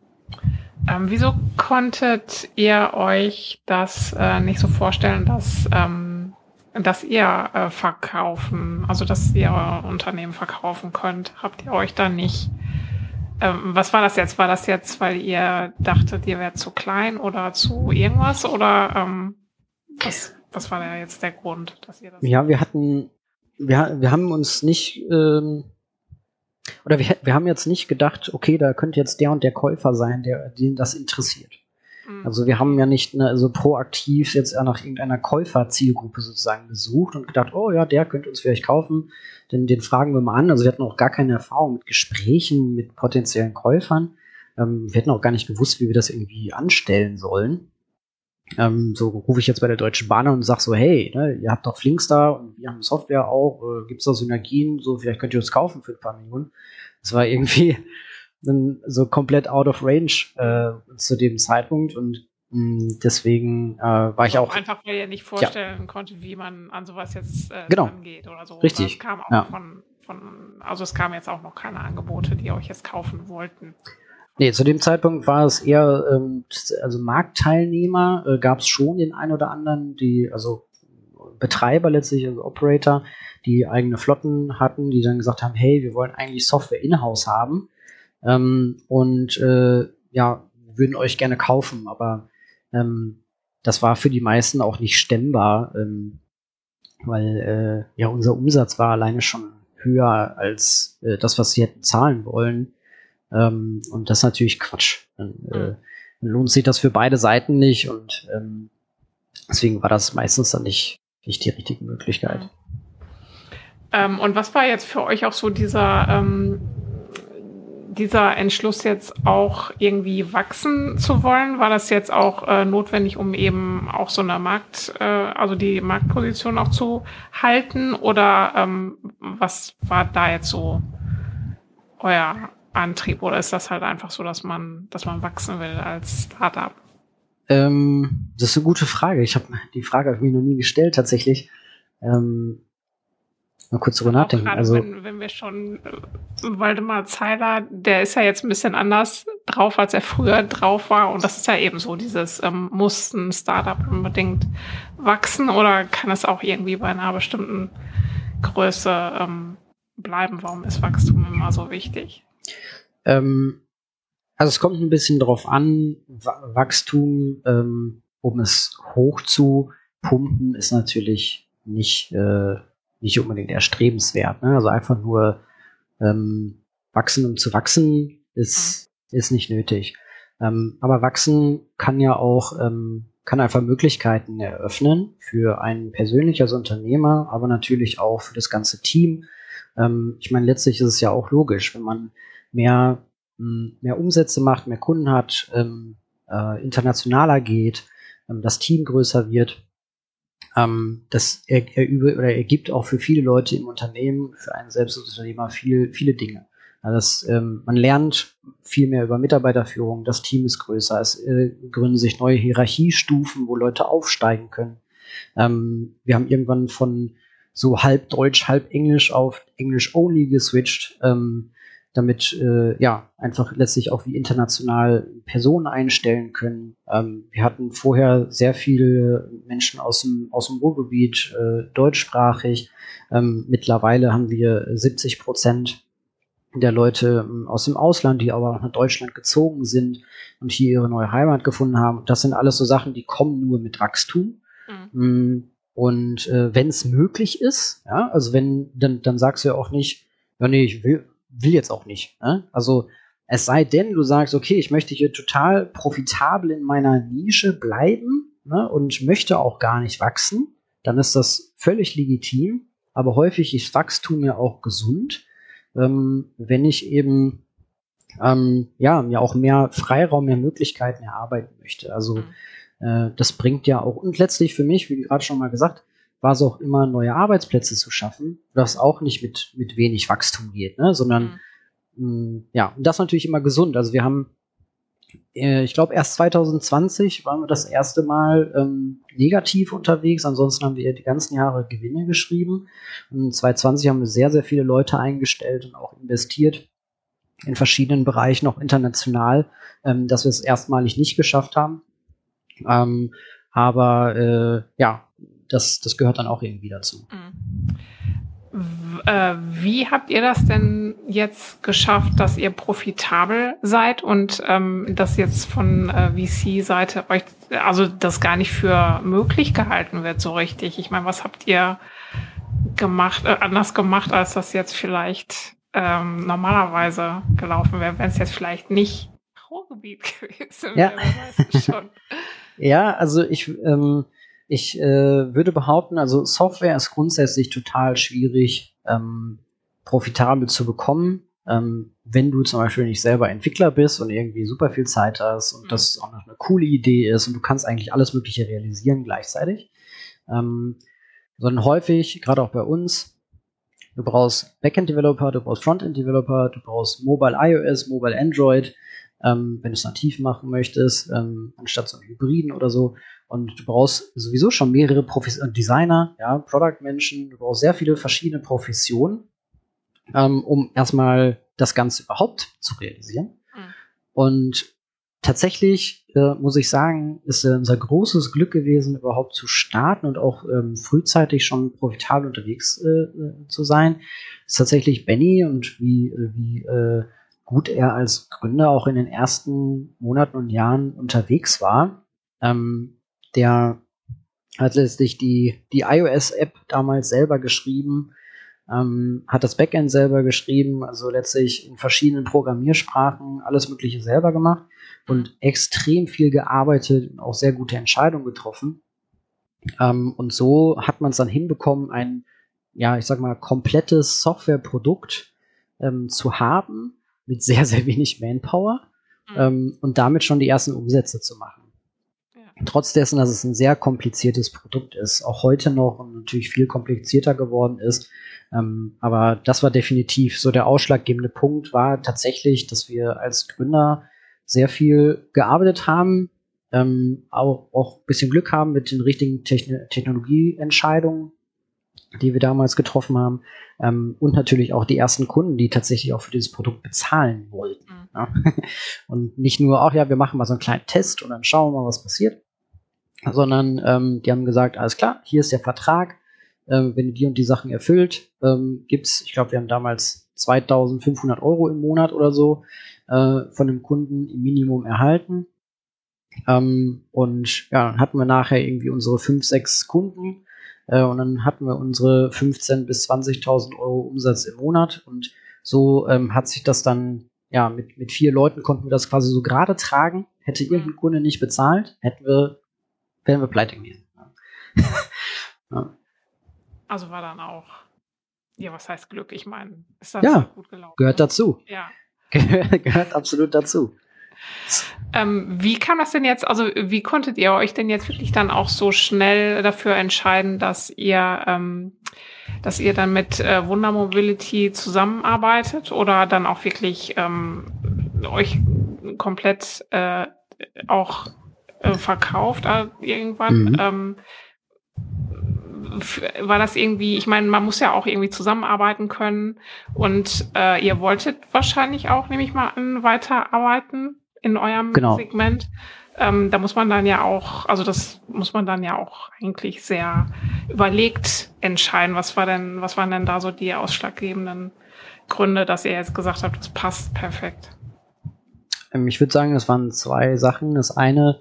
Speaker 1: Ähm, wieso konntet ihr euch das äh, nicht so vorstellen, dass, ähm, dass ihr äh, verkaufen, also dass ihr euer Unternehmen verkaufen könnt? Habt ihr euch da nicht, ähm, was war das jetzt? War das jetzt, weil ihr dachtet, ihr wärt zu klein oder zu irgendwas? Oder ähm, was, was war da jetzt der Grund, dass ihr das?
Speaker 2: Ja, wir hatten, wir, wir haben uns nicht, ähm, oder wir, wir haben jetzt nicht gedacht, okay, da könnte jetzt der und der Käufer sein, der, den das interessiert. Mhm. Also wir haben ja nicht ne, also proaktiv jetzt nach irgendeiner Käuferzielgruppe sozusagen gesucht und gedacht, oh ja, der könnte uns vielleicht kaufen, denn den fragen wir mal an. Also wir hatten auch gar keine Erfahrung mit Gesprächen mit potenziellen Käufern. Ähm, wir hätten auch gar nicht gewusst, wie wir das irgendwie anstellen sollen. Ähm, so rufe ich jetzt bei der Deutschen Bahn und sage so, hey, ne, ihr habt doch Flinks da und wir haben Software auch, äh, gibt es da Synergien, so vielleicht könnt ihr uns kaufen für ein paar Millionen. Das war irgendwie dann so komplett out of range äh, zu dem Zeitpunkt und mh, mm, deswegen äh, war ich auch,
Speaker 1: Einfach, weil ihr nicht vorstellen ja. konnte, wie man an sowas jetzt äh,
Speaker 2: genau.
Speaker 1: angeht oder so.
Speaker 2: Richtig.
Speaker 1: Es kam auch
Speaker 2: ja.
Speaker 1: von, von, also es kamen jetzt auch noch keine Angebote, die euch jetzt kaufen wollten.
Speaker 2: Nee, zu dem Zeitpunkt war es eher, ähm, also Marktteilnehmer äh, gab es schon den einen oder anderen, die, also Betreiber letztlich, also Operator, die eigene Flotten hatten, die dann gesagt haben, hey, wir wollen eigentlich Software in-house haben ähm, und äh, ja, würden euch gerne kaufen, aber ähm, das war für die meisten auch nicht stemmbar, ähm, weil äh, ja unser Umsatz war alleine schon höher als äh, das, was sie hätten zahlen wollen. Ähm, und das ist natürlich Quatsch. Dann, äh, dann lohnt sich das für beide Seiten nicht und ähm, deswegen war das meistens dann nicht, nicht die richtige Möglichkeit.
Speaker 1: Ähm, und was war jetzt für euch auch so dieser, ähm, dieser Entschluss jetzt auch irgendwie wachsen zu wollen? War das jetzt auch äh, notwendig, um eben auch so eine Markt, äh, also die Marktposition auch zu halten? Oder ähm, was war da jetzt so euer Antrieb oder ist das halt einfach so, dass man, dass man wachsen will als Startup?
Speaker 2: Ähm, das ist eine gute Frage. Ich habe die Frage habe ich mir noch nie gestellt tatsächlich. Ähm, mal kurz drüber nachdenken.
Speaker 1: Gerade
Speaker 2: also,
Speaker 1: wenn, wenn wir schon äh, Waldemar Zeiler, der ist ja jetzt ein bisschen anders drauf, als er früher drauf war. Und das ist ja eben so, dieses ähm, muss ein Startup unbedingt wachsen oder kann es auch irgendwie bei einer bestimmten Größe ähm, bleiben? Warum ist Wachstum immer so wichtig?
Speaker 2: Ähm, also es kommt ein bisschen darauf an, Wachstum, ähm, um es hoch zu pumpen, ist natürlich nicht, äh, nicht unbedingt erstrebenswert. Ne? Also einfach nur ähm, wachsen, um zu wachsen, ist, mhm. ist nicht nötig. Ähm, aber wachsen kann ja auch, ähm, kann einfach Möglichkeiten eröffnen für einen persönlich als Unternehmer, aber natürlich auch für das ganze Team. Ähm, ich meine, letztlich ist es ja auch logisch, wenn man mehr, hm, mehr Umsätze macht, mehr Kunden hat, ähm, äh, internationaler geht, ähm, das Team größer wird. Ähm, das er, er ergibt auch für viele Leute im Unternehmen, für einen selbst als Unternehmer viel, viele Dinge. Also das, ähm, man lernt viel mehr über Mitarbeiterführung, das Team ist größer, es äh, gründen sich neue Hierarchiestufen, wo Leute aufsteigen können. Ähm, wir haben irgendwann von so halb Deutsch, halb Englisch auf Englisch only geswitcht. Ähm, damit äh, ja einfach letztlich auch wie international Personen einstellen können. Ähm, wir hatten vorher sehr viele Menschen aus dem, aus dem Ruhrgebiet, äh, deutschsprachig. Ähm, mittlerweile haben wir 70 Prozent der Leute ähm, aus dem Ausland, die aber nach Deutschland gezogen sind und hier ihre neue Heimat gefunden haben. Das sind alles so Sachen, die kommen nur mit Wachstum. Mhm. Mm, und äh, wenn es möglich ist, ja, also wenn, dann, dann sagst du ja auch nicht, ja, nee, ich will, will jetzt auch nicht. Ne? Also es sei denn, du sagst, okay, ich möchte hier total profitabel in meiner Nische bleiben ne, und möchte auch gar nicht wachsen, dann ist das völlig legitim. Aber häufig ist Wachstum ja auch gesund, ähm, wenn ich eben ähm, ja mir auch mehr Freiraum, mehr Möglichkeiten erarbeiten möchte. Also mhm. äh, das bringt ja auch und letztlich für mich, wie gerade schon mal gesagt, war es auch immer, neue Arbeitsplätze zu schaffen, was auch nicht mit, mit wenig Wachstum geht, ne? sondern mh, ja, das natürlich immer gesund. Also wir haben äh, ich glaube, erst 2020 waren wir das erste Mal ähm, negativ unterwegs. Ansonsten haben wir die ganzen Jahre Gewinne geschrieben. Und 2020 haben wir sehr, sehr viele Leute eingestellt und auch investiert in verschiedenen Bereichen, auch international, ähm, dass wir es erstmalig nicht geschafft haben. Ähm, aber äh, ja, das, das gehört dann auch irgendwie dazu.
Speaker 1: Äh, wie habt ihr das denn jetzt geschafft, dass ihr profitabel seid und ähm, das jetzt von äh, VC-Seite euch, also das gar nicht für möglich gehalten wird so richtig? Ich meine, was habt ihr gemacht, äh, anders gemacht, als das jetzt vielleicht ähm, normalerweise gelaufen wäre, wenn es jetzt vielleicht nicht Ruhrgebiet gewesen
Speaker 2: wäre? Ja. ja, also ich ähm, ich äh, würde behaupten, also Software ist grundsätzlich total schwierig ähm, profitabel zu bekommen, ähm, wenn du zum Beispiel nicht selber Entwickler bist und irgendwie super viel Zeit hast und mhm. das auch noch eine coole Idee ist und du kannst eigentlich alles Mögliche realisieren gleichzeitig. Ähm, sondern häufig, gerade auch bei uns, du brauchst Backend-Developer, du brauchst Frontend-Developer, du brauchst Mobile iOS, Mobile Android, ähm, wenn du es nativ machen möchtest, ähm, anstatt so einen Hybriden oder so. Und du brauchst sowieso schon mehrere Profes äh, Designer, ja, Product-Menschen, du brauchst sehr viele verschiedene Professionen, ähm, um erstmal das Ganze überhaupt zu realisieren. Mhm. Und tatsächlich äh, muss ich sagen, ist äh, unser großes Glück gewesen, überhaupt zu starten und auch ähm, frühzeitig schon profitabel unterwegs äh, äh zu sein. ist tatsächlich Benny und wie, äh, wie äh, gut er als Gründer auch in den ersten Monaten und Jahren unterwegs war. Ähm, der hat letztlich die, die iOS-App damals selber geschrieben, ähm, hat das Backend selber geschrieben, also letztlich in verschiedenen Programmiersprachen alles Mögliche selber gemacht und extrem viel gearbeitet und auch sehr gute Entscheidungen getroffen. Ähm, und so hat man es dann hinbekommen, ein, ja, ich sag mal, komplettes Softwareprodukt ähm, zu haben mit sehr, sehr wenig Manpower mhm. ähm, und damit schon die ersten Umsätze zu machen trotz dessen, dass es ein sehr kompliziertes Produkt ist, auch heute noch und natürlich viel komplizierter geworden ist. Ähm, aber das war definitiv so der ausschlaggebende Punkt, war tatsächlich, dass wir als Gründer sehr viel gearbeitet haben, ähm, auch, auch ein bisschen Glück haben mit den richtigen Techn Technologieentscheidungen, die wir damals getroffen haben. Ähm, und natürlich auch die ersten Kunden, die tatsächlich auch für dieses Produkt bezahlen wollten. Mhm. Ja. Und nicht nur, ach ja, wir machen mal so einen kleinen Test und dann schauen wir mal, was passiert, sondern ähm, die haben gesagt, alles klar, hier ist der Vertrag, ähm, wenn ihr die und die Sachen erfüllt, ähm, gibt's, ich glaube, wir haben damals 2500 Euro im Monat oder so äh, von dem Kunden im Minimum erhalten. Ähm, und ja, dann hatten wir nachher irgendwie unsere 5, 6 Kunden äh, und dann hatten wir unsere 15.000 bis 20.000 Euro Umsatz im Monat und so ähm, hat sich das dann, ja, mit, mit vier Leuten konnten wir das quasi so gerade tragen. Hätte irgendein Kunde nicht bezahlt, hätten wir wären wir pleite gewesen.
Speaker 1: ja. Also war dann auch, ja, was heißt Glück? Ich meine, ist
Speaker 2: dann ja, gut gelaufen. Gehört ne? dazu. Ja. gehört absolut dazu.
Speaker 1: Ähm, wie kam das denn jetzt, also wie konntet ihr euch denn jetzt wirklich dann auch so schnell dafür entscheiden, dass ihr, ähm, dass ihr dann mit äh, Wunder Mobility zusammenarbeitet oder dann auch wirklich ähm, euch komplett äh, auch äh, verkauft äh, irgendwann. Mhm. Ähm, war das irgendwie, ich meine, man muss ja auch irgendwie zusammenarbeiten können und äh, ihr wolltet wahrscheinlich auch, nehme ich mal an, weiterarbeiten in eurem genau. Segment. Ähm, da muss man dann ja auch, also das muss man dann ja auch eigentlich sehr überlegt entscheiden. Was war denn, was waren denn da so die ausschlaggebenden Gründe, dass ihr jetzt gesagt habt, das passt perfekt?
Speaker 2: Ähm, ich würde sagen, es waren zwei Sachen. Das eine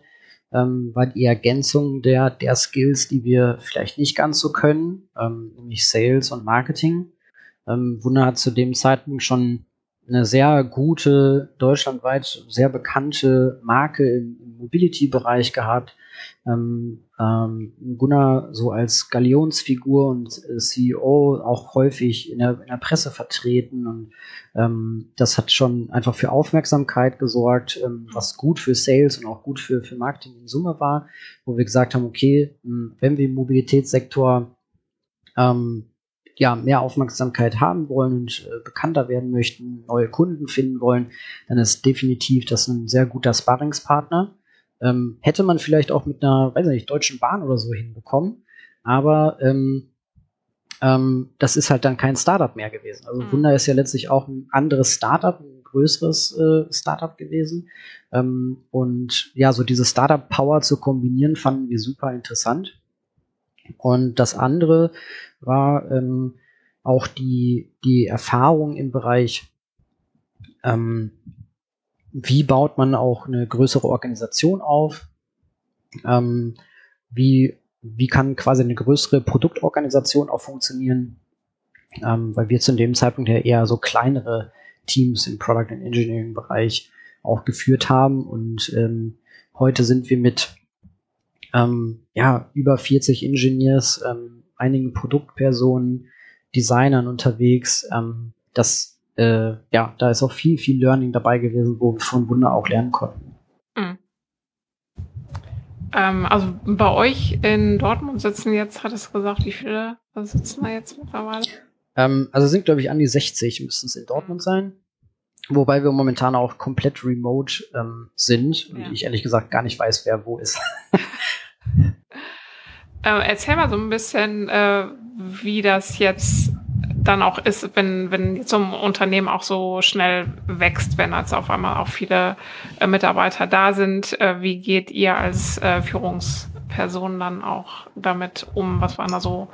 Speaker 2: ähm, war die Ergänzung der, der Skills, die wir vielleicht nicht ganz so können, ähm, nämlich Sales und Marketing. Ähm, Wunder hat zu dem Zeitpunkt schon eine sehr gute, deutschlandweit sehr bekannte Marke im, Mobility-Bereich gehabt. Ähm, ähm, Gunnar so als Galionsfigur und äh, CEO auch häufig in der, in der Presse vertreten und ähm, das hat schon einfach für Aufmerksamkeit gesorgt, ähm, was gut für Sales und auch gut für, für Marketing in Summe war, wo wir gesagt haben, okay, wenn wir im Mobilitätssektor ähm, ja, mehr Aufmerksamkeit haben wollen und äh, bekannter werden möchten, neue Kunden finden wollen, dann ist definitiv das ein sehr guter Sparringspartner. Ähm, hätte man vielleicht auch mit einer, weiß nicht, Deutschen Bahn oder so hinbekommen, aber ähm, ähm, das ist halt dann kein Startup mehr gewesen. Also mhm. Wunder ist ja letztlich auch ein anderes Startup, ein größeres äh, Startup gewesen. Ähm, und ja, so diese Startup-Power zu kombinieren, fanden wir super interessant. Und das andere war ähm, auch die, die Erfahrung im Bereich, ähm, wie baut man auch eine größere Organisation auf, ähm, wie, wie kann quasi eine größere Produktorganisation auch funktionieren, ähm, weil wir zu dem Zeitpunkt ja eher so kleinere Teams im Product and Engineering Bereich auch geführt haben. Und ähm, heute sind wir mit ähm, ja, über 40 Engineers, ähm, einigen Produktpersonen, Designern unterwegs. Ähm, das, äh, ja, da ist auch viel, viel Learning dabei gewesen, wo wir von Wunder auch lernen konnten. Mhm.
Speaker 1: Ähm, also bei euch in Dortmund sitzen jetzt, hat es gesagt, wie viele sitzen da jetzt mittlerweile?
Speaker 2: Ähm, also sind, glaube ich, an die 60 müssten es in Dortmund sein. Wobei wir momentan auch komplett remote ähm, sind und ja. ich ehrlich gesagt gar nicht weiß, wer wo ist.
Speaker 1: äh, erzähl mal so ein bisschen, äh, wie das jetzt dann auch ist, wenn, wenn so ein Unternehmen auch so schnell wächst, wenn jetzt auf einmal auch viele äh, Mitarbeiter da sind. Äh, wie geht ihr als äh, Führungsperson dann auch damit um? Was waren da so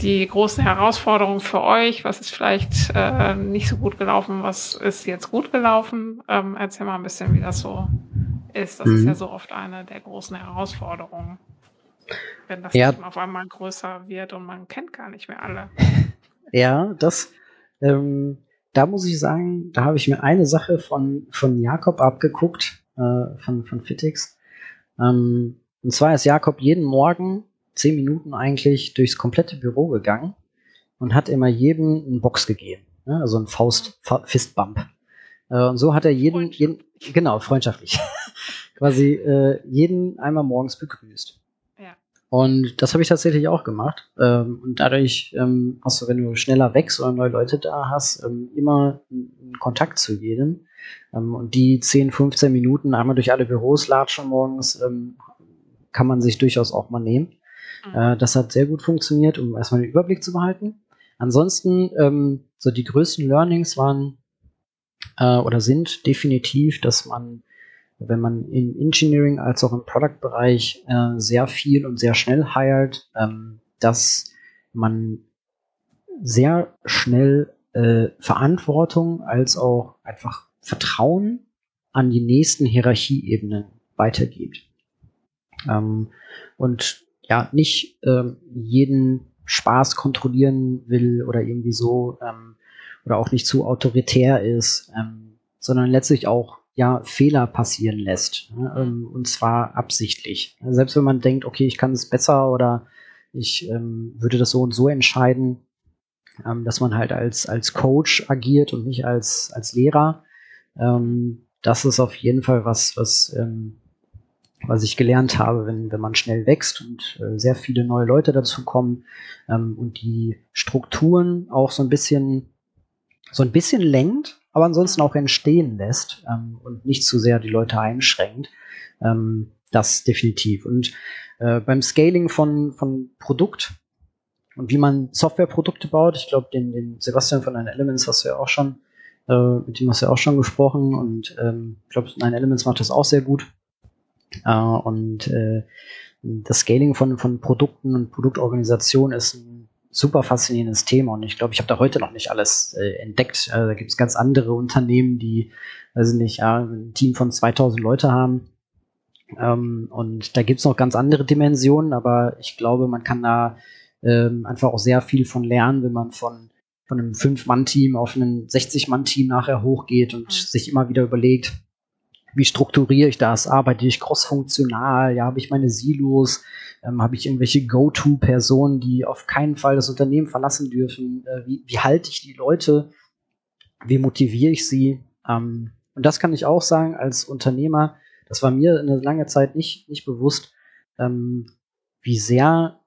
Speaker 1: die großen Herausforderungen für euch? Was ist vielleicht äh, nicht so gut gelaufen? Was ist jetzt gut gelaufen? Ähm, erzähl mal ein bisschen, wie das so ist. Das mhm. ist ja so oft eine der großen Herausforderungen. Wenn das ja. Auf einmal größer wird und man kennt gar nicht mehr alle.
Speaker 2: Ja, das, ähm, da muss ich sagen, da habe ich mir eine Sache von, von Jakob abgeguckt, äh, von, von Fitix. Ähm, und zwar ist Jakob jeden Morgen zehn Minuten eigentlich durchs komplette Büro gegangen und hat immer jedem einen Box gegeben. Ne? Also ein Faust, Fistbump. Äh, und so hat er jeden, jeden genau, freundschaftlich, quasi äh, jeden einmal morgens begrüßt. Und das habe ich tatsächlich auch gemacht. Ähm, und dadurch ähm, hast du, wenn du schneller wächst oder neue Leute da hast, ähm, immer einen Kontakt zu jedem. Und die 10, 15 Minuten einmal durch alle Büros latschen morgens kann man sich durchaus auch mal nehmen. Mhm. Äh, das hat sehr gut funktioniert, um erstmal den Überblick zu behalten. Ansonsten, so die größten Learnings waren äh, oder sind definitiv, dass man, wenn man im Engineering als auch im Product-Bereich äh, sehr viel und sehr schnell hired, ähm, dass man sehr schnell äh, Verantwortung als auch einfach Vertrauen an die nächsten Hierarchieebenen weitergibt. Ähm, und ja nicht ähm, jeden Spaß kontrollieren will oder irgendwie so ähm, oder auch nicht zu autoritär ist, ähm, sondern letztlich auch ja Fehler passieren lässt ne, ähm, und zwar absichtlich. Selbst wenn man denkt, okay, ich kann es besser oder ich ähm, würde das so und so entscheiden, ähm, dass man halt als als Coach agiert und nicht als als Lehrer. Ähm, das ist auf jeden Fall was, was ähm, was ich gelernt habe, wenn, wenn man schnell wächst und äh, sehr viele neue Leute dazu kommen ähm, und die Strukturen auch so ein bisschen so ein bisschen lenkt, aber ansonsten auch entstehen lässt ähm, und nicht zu sehr die Leute einschränkt. Ähm, das definitiv. Und äh, beim Scaling von, von Produkt und wie man Softwareprodukte baut, ich glaube, den, den Sebastian von Nine Elements hast du ja auch schon, äh, mit dem hast du ja auch schon gesprochen und ähm, ich glaube, Nine Elements macht das auch sehr gut. Äh, und äh, das Scaling von, von Produkten und Produktorganisation ist ein super faszinierendes Thema und ich glaube, ich habe da heute noch nicht alles äh, entdeckt. Also, da gibt es ganz andere Unternehmen, die, weiß nicht, ja, ein Team von 2000 Leute haben. Ähm, und da gibt es noch ganz andere Dimensionen, aber ich glaube, man kann da ähm, einfach auch sehr viel von lernen, wenn man von, von einem Fünf-Mann-Team auf ein 60-Mann-Team nachher hochgeht und mhm. sich immer wieder überlegt, wie strukturiere ich das? Arbeite ich crossfunktional? Ja, habe ich meine Silos? Ähm, habe ich irgendwelche Go-To-Personen, die auf keinen Fall das Unternehmen verlassen dürfen? Äh, wie, wie halte ich die Leute? Wie motiviere ich sie? Ähm, und das kann ich auch sagen als Unternehmer. Das war mir eine lange Zeit nicht, nicht bewusst, ähm, wie sehr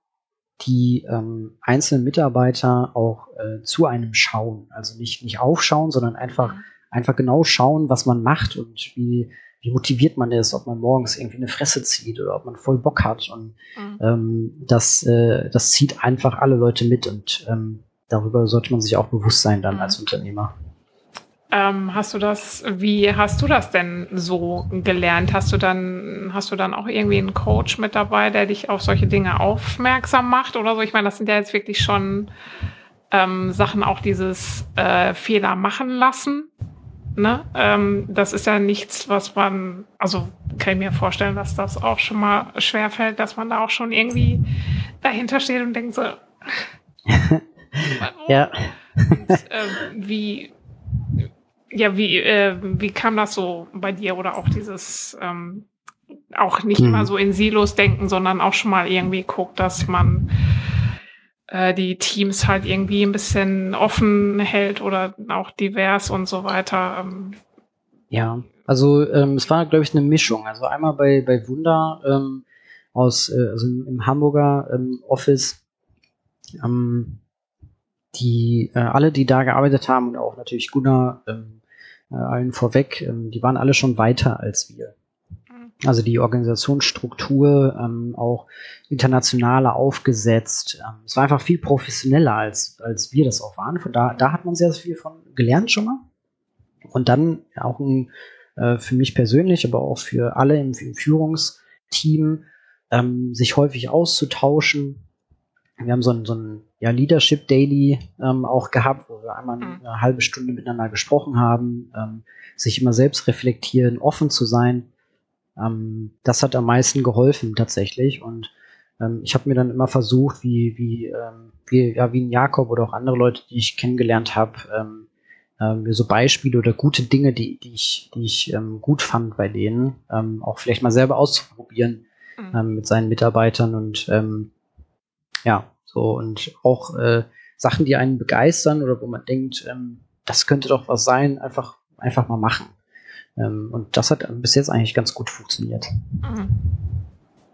Speaker 2: die ähm, einzelnen Mitarbeiter auch äh, zu einem schauen. Also nicht, nicht aufschauen, sondern einfach, mhm. Einfach genau schauen, was man macht und wie, wie motiviert man ist, ob man morgens irgendwie eine Fresse zieht oder ob man voll Bock hat. Und mhm. ähm, das, äh, das zieht einfach alle Leute mit und ähm, darüber sollte man sich auch bewusst sein dann mhm. als Unternehmer.
Speaker 1: Ähm, hast du das, wie hast du das denn so gelernt? Hast du dann, hast du dann auch irgendwie einen Coach mit dabei, der dich auf solche Dinge aufmerksam macht oder so? Ich meine, das sind ja jetzt wirklich schon ähm, Sachen, auch dieses äh, Fehler machen lassen. Ne? Ähm, das ist ja nichts, was man, also kann ich mir vorstellen, dass das auch schon mal schwerfällt, dass man da auch schon irgendwie dahinter steht und denkt so,
Speaker 2: ja.
Speaker 1: Und, äh, wie, ja, wie, äh, wie kam das so bei dir oder auch dieses, ähm, auch nicht hm. immer so in Silos denken, sondern auch schon mal irgendwie guckt, dass man äh, die Teams halt irgendwie ein bisschen offen hält oder auch divers und so weiter. Ähm.
Speaker 2: Ja, also ähm, es war, glaube ich, eine Mischung. Also einmal bei, bei Wunder ähm, aus, äh, also im Hamburger ähm, Office, ähm, die äh, alle, die da gearbeitet haben und auch natürlich Gunnar, ähm, äh, allen vorweg, die waren alle schon weiter als wir. Also die Organisationsstruktur ähm, auch internationaler aufgesetzt. Ähm, es war einfach viel professioneller, als, als wir das auch waren. Von da, da hat man sehr, sehr viel von gelernt schon mal. Und dann auch ein, äh, für mich persönlich, aber auch für alle im, im Führungsteam, ähm, sich häufig auszutauschen. Wir haben so ein, so ein ja, Leadership Daily ähm, auch gehabt, wo wir einmal mhm. eine halbe Stunde miteinander gesprochen haben, ähm, sich immer selbst reflektieren, offen zu sein. Ähm, das hat am meisten geholfen tatsächlich. Und ähm, ich habe mir dann immer versucht, wie, wie, ähm, wie, ja, wie ein Jakob oder auch andere Leute, die ich kennengelernt habe, ähm, äh, mir so Beispiele oder gute Dinge, die, die ich, die ich ähm, gut fand bei denen, ähm, auch vielleicht mal selber auszuprobieren mhm. ähm, mit seinen Mitarbeitern und ähm, ja, so, und auch äh, Sachen, die einen begeistern oder wo man denkt, ähm, das könnte doch was sein, einfach, einfach mal machen. Ähm, und das hat bis jetzt eigentlich ganz gut funktioniert. Mhm.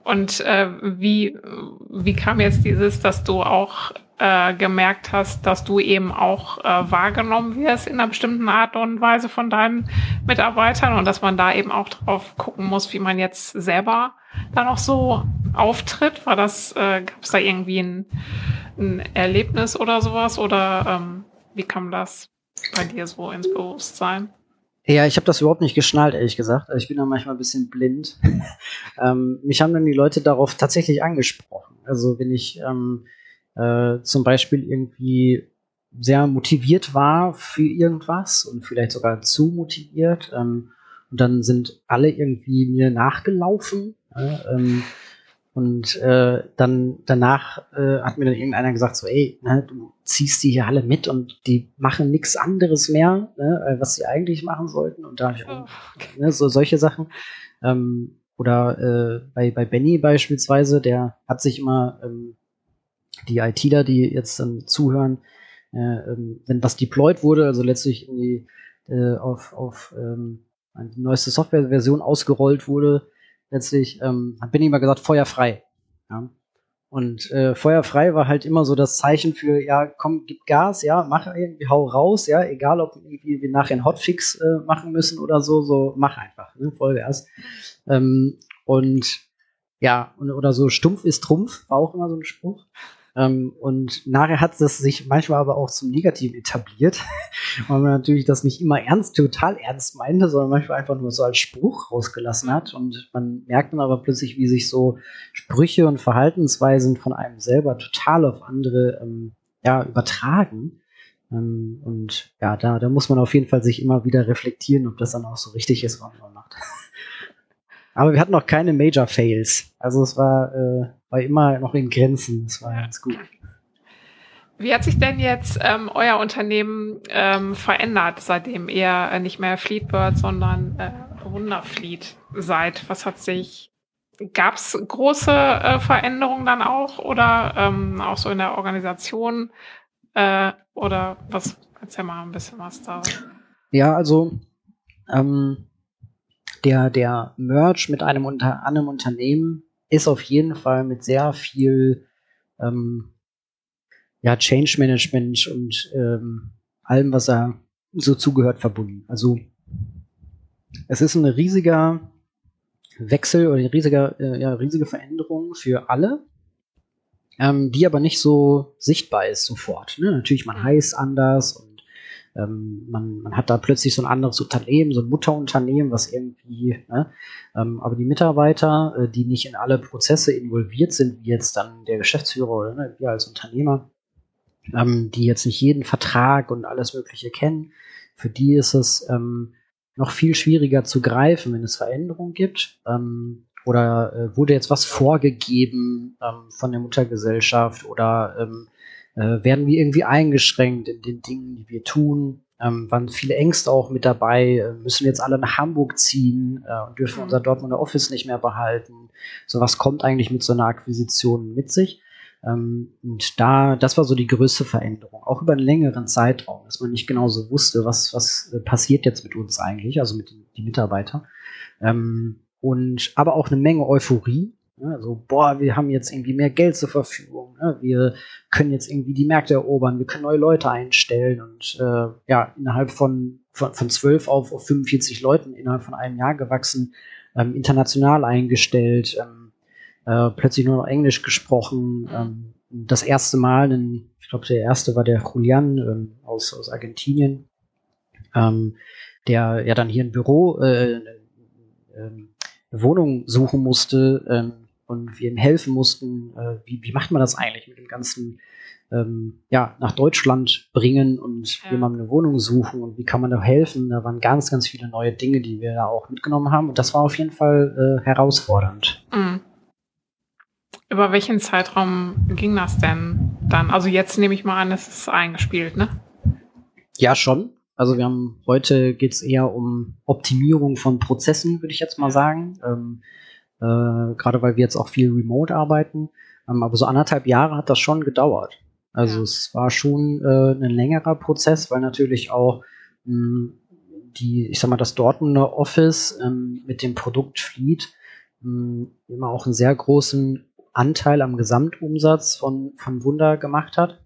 Speaker 1: Und äh, wie, wie kam jetzt dieses, dass du auch äh, gemerkt hast, dass du eben auch äh, wahrgenommen wirst in einer bestimmten Art und Weise von deinen Mitarbeitern und dass man da eben auch drauf gucken muss, wie man jetzt selber da noch so auftritt? War das, äh, gab es da irgendwie ein, ein, Erlebnis oder sowas? Oder ähm, wie kam das bei dir so ins Bewusstsein?
Speaker 2: Ja, ich habe das überhaupt nicht geschnallt, ehrlich gesagt. Also ich bin da manchmal ein bisschen blind. ähm, mich haben dann die Leute darauf tatsächlich angesprochen. Also wenn ich ähm, äh, zum Beispiel irgendwie sehr motiviert war für irgendwas und vielleicht sogar zu motiviert. Ähm, und dann sind alle irgendwie mir nachgelaufen ähm, und äh, dann danach äh, hat mir dann irgendeiner gesagt, so, ey, ne, du ziehst die hier alle mit und die machen nichts anderes mehr, ne, äh, was sie eigentlich machen sollten. Und da ich, oh, okay. ne, so solche Sachen. Ähm, oder äh, bei, bei Benny beispielsweise, der hat sich immer ähm, die ITler, die jetzt ähm, zuhören, äh, ähm, wenn was deployed wurde, also letztlich in die, äh, auf, auf ähm, die neueste Softwareversion ausgerollt wurde, letztlich ähm, hat Benny immer gesagt, feuerfrei. Ja. Und äh, feuerfrei war halt immer so das Zeichen für, ja, komm, gib Gas, ja, mach irgendwie, hau raus, ja, egal ob irgendwie wir nachher einen Hotfix äh, machen müssen oder so, so mach einfach, ne, Vollgas. Ähm, und ja, und, oder so stumpf ist Trumpf, war auch immer so ein Spruch. Ähm, und nachher hat es sich manchmal aber auch zum Negativen etabliert, weil man natürlich das nicht immer ernst, total ernst meinte, sondern manchmal einfach nur so als Spruch rausgelassen hat. Und man merkt dann aber plötzlich, wie sich so Sprüche und Verhaltensweisen von einem selber total auf andere ähm, ja, übertragen. Ähm, und ja, da, da muss man auf jeden Fall sich immer wieder reflektieren, ob das dann auch so richtig ist, was man macht. Aber wir hatten noch keine Major Fails. Also es war, äh, war immer noch in Grenzen. Das war ganz gut.
Speaker 1: Wie hat sich denn jetzt ähm, euer Unternehmen ähm, verändert, seitdem ihr äh, nicht mehr Fleetbird, sondern äh, Wunderfleet seid? Was hat sich, gab es große äh, Veränderungen dann auch oder ähm, auch so in der Organisation? Äh, oder was, erzähl mal ein bisschen was da.
Speaker 2: Ja, also ähm, der, der Merge mit einem, unter, einem Unternehmen ist auf jeden Fall mit sehr viel ähm, ja, Change Management und ähm, allem, was da so zugehört, verbunden. Also es ist ein riesiger Wechsel oder eine riesige, äh, ja, riesige Veränderung für alle, ähm, die aber nicht so sichtbar ist sofort. Ne? Natürlich, man heißt anders und ähm, man, man hat da plötzlich so ein anderes Unternehmen, so ein Mutterunternehmen, was irgendwie, ne? ähm, aber die Mitarbeiter, äh, die nicht in alle Prozesse involviert sind, wie jetzt dann der Geschäftsführer oder ne, wir als Unternehmer, ähm, die jetzt nicht jeden Vertrag und alles Mögliche kennen, für die ist es ähm, noch viel schwieriger zu greifen, wenn es Veränderungen gibt. Ähm, oder äh, wurde jetzt was vorgegeben ähm, von der Muttergesellschaft oder äh, werden wir irgendwie eingeschränkt in den Dingen, die wir tun? Ähm, waren viele Ängste auch mit dabei? Äh, müssen wir jetzt alle nach Hamburg ziehen äh, und dürfen mhm. unser Dortmunder Office nicht mehr behalten? So was kommt eigentlich mit so einer Akquisition mit sich? Ähm, und da, das war so die größte Veränderung, auch über einen längeren Zeitraum, dass man nicht genau so wusste, was, was äh, passiert jetzt mit uns eigentlich, also mit den die Mitarbeiter. Ähm, und aber auch eine Menge Euphorie. Ne? Also, boah, wir haben jetzt irgendwie mehr Geld zur Verfügung. Ne? Wir können jetzt irgendwie die Märkte erobern, wir können neue Leute einstellen und äh, ja, innerhalb von, von, von 12 auf, auf 45 Leuten innerhalb von einem Jahr gewachsen, ähm, international eingestellt. Ähm, äh, plötzlich nur noch Englisch gesprochen. Ähm, das erste Mal, in, ich glaube, der erste war der Julian ähm, aus, aus Argentinien, ähm, der ja dann hier ein Büro, äh, äh, eine Wohnung suchen musste ähm, und wir ihm helfen mussten. Äh, wie, wie macht man das eigentlich mit dem ganzen ähm, ja, nach Deutschland bringen und ja. jemandem eine Wohnung suchen und wie kann man da helfen. Da waren ganz, ganz viele neue Dinge, die wir da auch mitgenommen haben und das war auf jeden Fall äh, herausfordernd. Mhm.
Speaker 1: Über welchen Zeitraum ging das denn dann? Also jetzt nehme ich mal an, es ist eingespielt, ne?
Speaker 2: Ja, schon. Also wir haben heute geht es eher um Optimierung von Prozessen, würde ich jetzt mal sagen. Ähm, äh, Gerade weil wir jetzt auch viel remote arbeiten. Ähm, aber so anderthalb Jahre hat das schon gedauert. Also ja. es war schon äh, ein längerer Prozess, weil natürlich auch mh, hm, die, ich sag mal, das Dortmunder Office ähm, mit dem Produkt Fleet mh, hm, immer auch einen sehr großen Anteil am Gesamtumsatz von, von Wunder gemacht hat.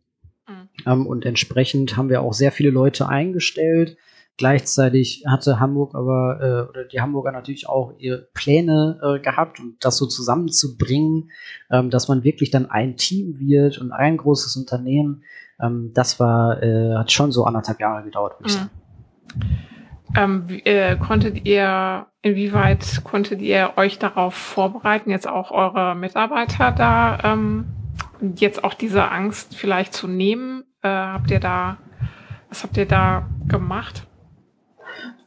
Speaker 2: Mhm. Ähm, und entsprechend haben wir auch sehr viele Leute eingestellt. Gleichzeitig hatte Hamburg aber, äh, oder die Hamburger natürlich auch ihre Pläne äh, gehabt und das so zusammenzubringen, ähm, dass man wirklich dann ein Team wird und ein großes Unternehmen. Ähm, das war, äh, hat schon so anderthalb Jahre gedauert, würde ich mhm. sagen.
Speaker 1: Ähm, äh, konntet ihr, inwieweit konntet ihr euch darauf vorbereiten, jetzt auch eure Mitarbeiter da, ähm, jetzt auch diese Angst vielleicht zu nehmen? Äh, habt ihr da, was habt ihr da gemacht?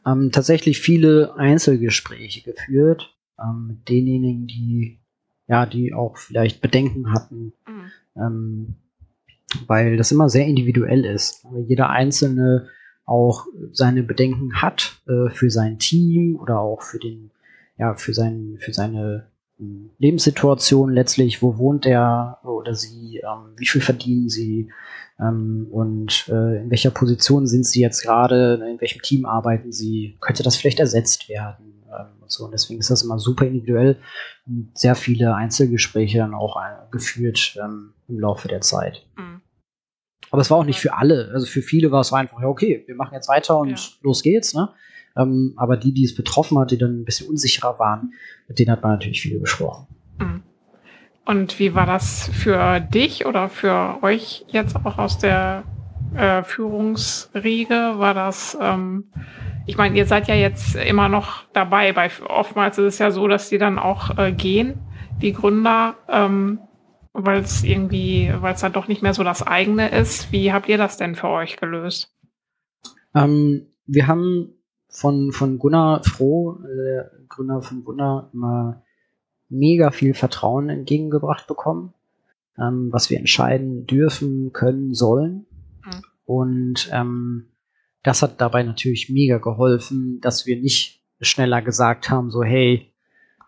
Speaker 2: Ähm, tatsächlich viele Einzelgespräche geführt ähm, mit denjenigen, die ja, die auch vielleicht Bedenken hatten, mhm. ähm, weil das immer sehr individuell ist. Jeder einzelne auch seine Bedenken hat äh, für sein Team oder auch für den, ja, für sein, für seine Lebenssituation letztlich, wo wohnt er oder sie, ähm, wie viel verdienen sie ähm, und äh, in welcher Position sind sie jetzt gerade, in welchem Team arbeiten sie, könnte das vielleicht ersetzt werden ähm, und so. Und deswegen ist das immer super individuell und sehr viele Einzelgespräche dann auch äh, geführt ähm, im Laufe der Zeit. Mhm. Aber es war auch nicht für alle. Also für viele war es einfach, ja, okay, wir machen jetzt weiter und ja. los geht's, ne? Ähm, aber die, die es betroffen hat, die dann ein bisschen unsicherer waren, mit denen hat man natürlich viel besprochen. Mhm.
Speaker 1: Und wie war das für dich oder für euch jetzt auch aus der äh, Führungsriege? War das, ähm, ich meine, ihr seid ja jetzt immer noch dabei. Bei, oftmals ist es ja so, dass die dann auch äh, gehen, die Gründer. Ähm, weil es irgendwie, weil es dann doch nicht mehr so das eigene ist. Wie habt ihr das denn für euch gelöst?
Speaker 2: Ähm, wir haben von, von Gunnar Froh, äh, Gründer von Gunnar, immer mega viel Vertrauen entgegengebracht bekommen, ähm, was wir entscheiden dürfen, können, sollen. Mhm. Und ähm, das hat dabei natürlich mega geholfen, dass wir nicht schneller gesagt haben, so hey,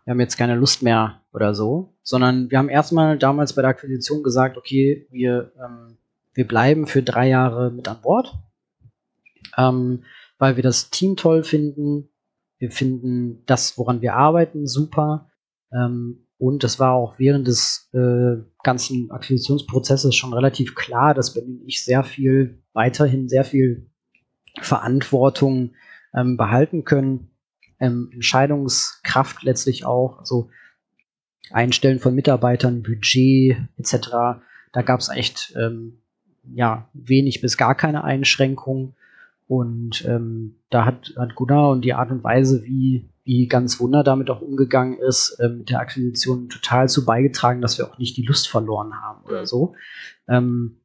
Speaker 2: wir haben jetzt keine Lust mehr oder so, sondern wir haben erstmal damals bei der Akquisition gesagt, okay, wir, ähm, wir bleiben für drei Jahre mit an Bord, ähm, weil wir das Team toll finden. Wir finden das, woran wir arbeiten, super. Ähm, und es war auch während des äh, ganzen Akquisitionsprozesses schon relativ klar, dass Benny und ich sehr viel weiterhin sehr viel Verantwortung ähm, behalten können, ähm, Entscheidungskraft letztlich auch, also Einstellen von Mitarbeitern, Budget etc. Da gab es echt ähm, ja wenig bis gar keine Einschränkungen. Und ähm, da hat, hat Gunnar und die Art und Weise, wie, wie ganz Wunder damit auch umgegangen ist, ähm, mit der Akquisition total zu beigetragen, dass wir auch nicht die Lust verloren haben oder mhm. so. Ähm,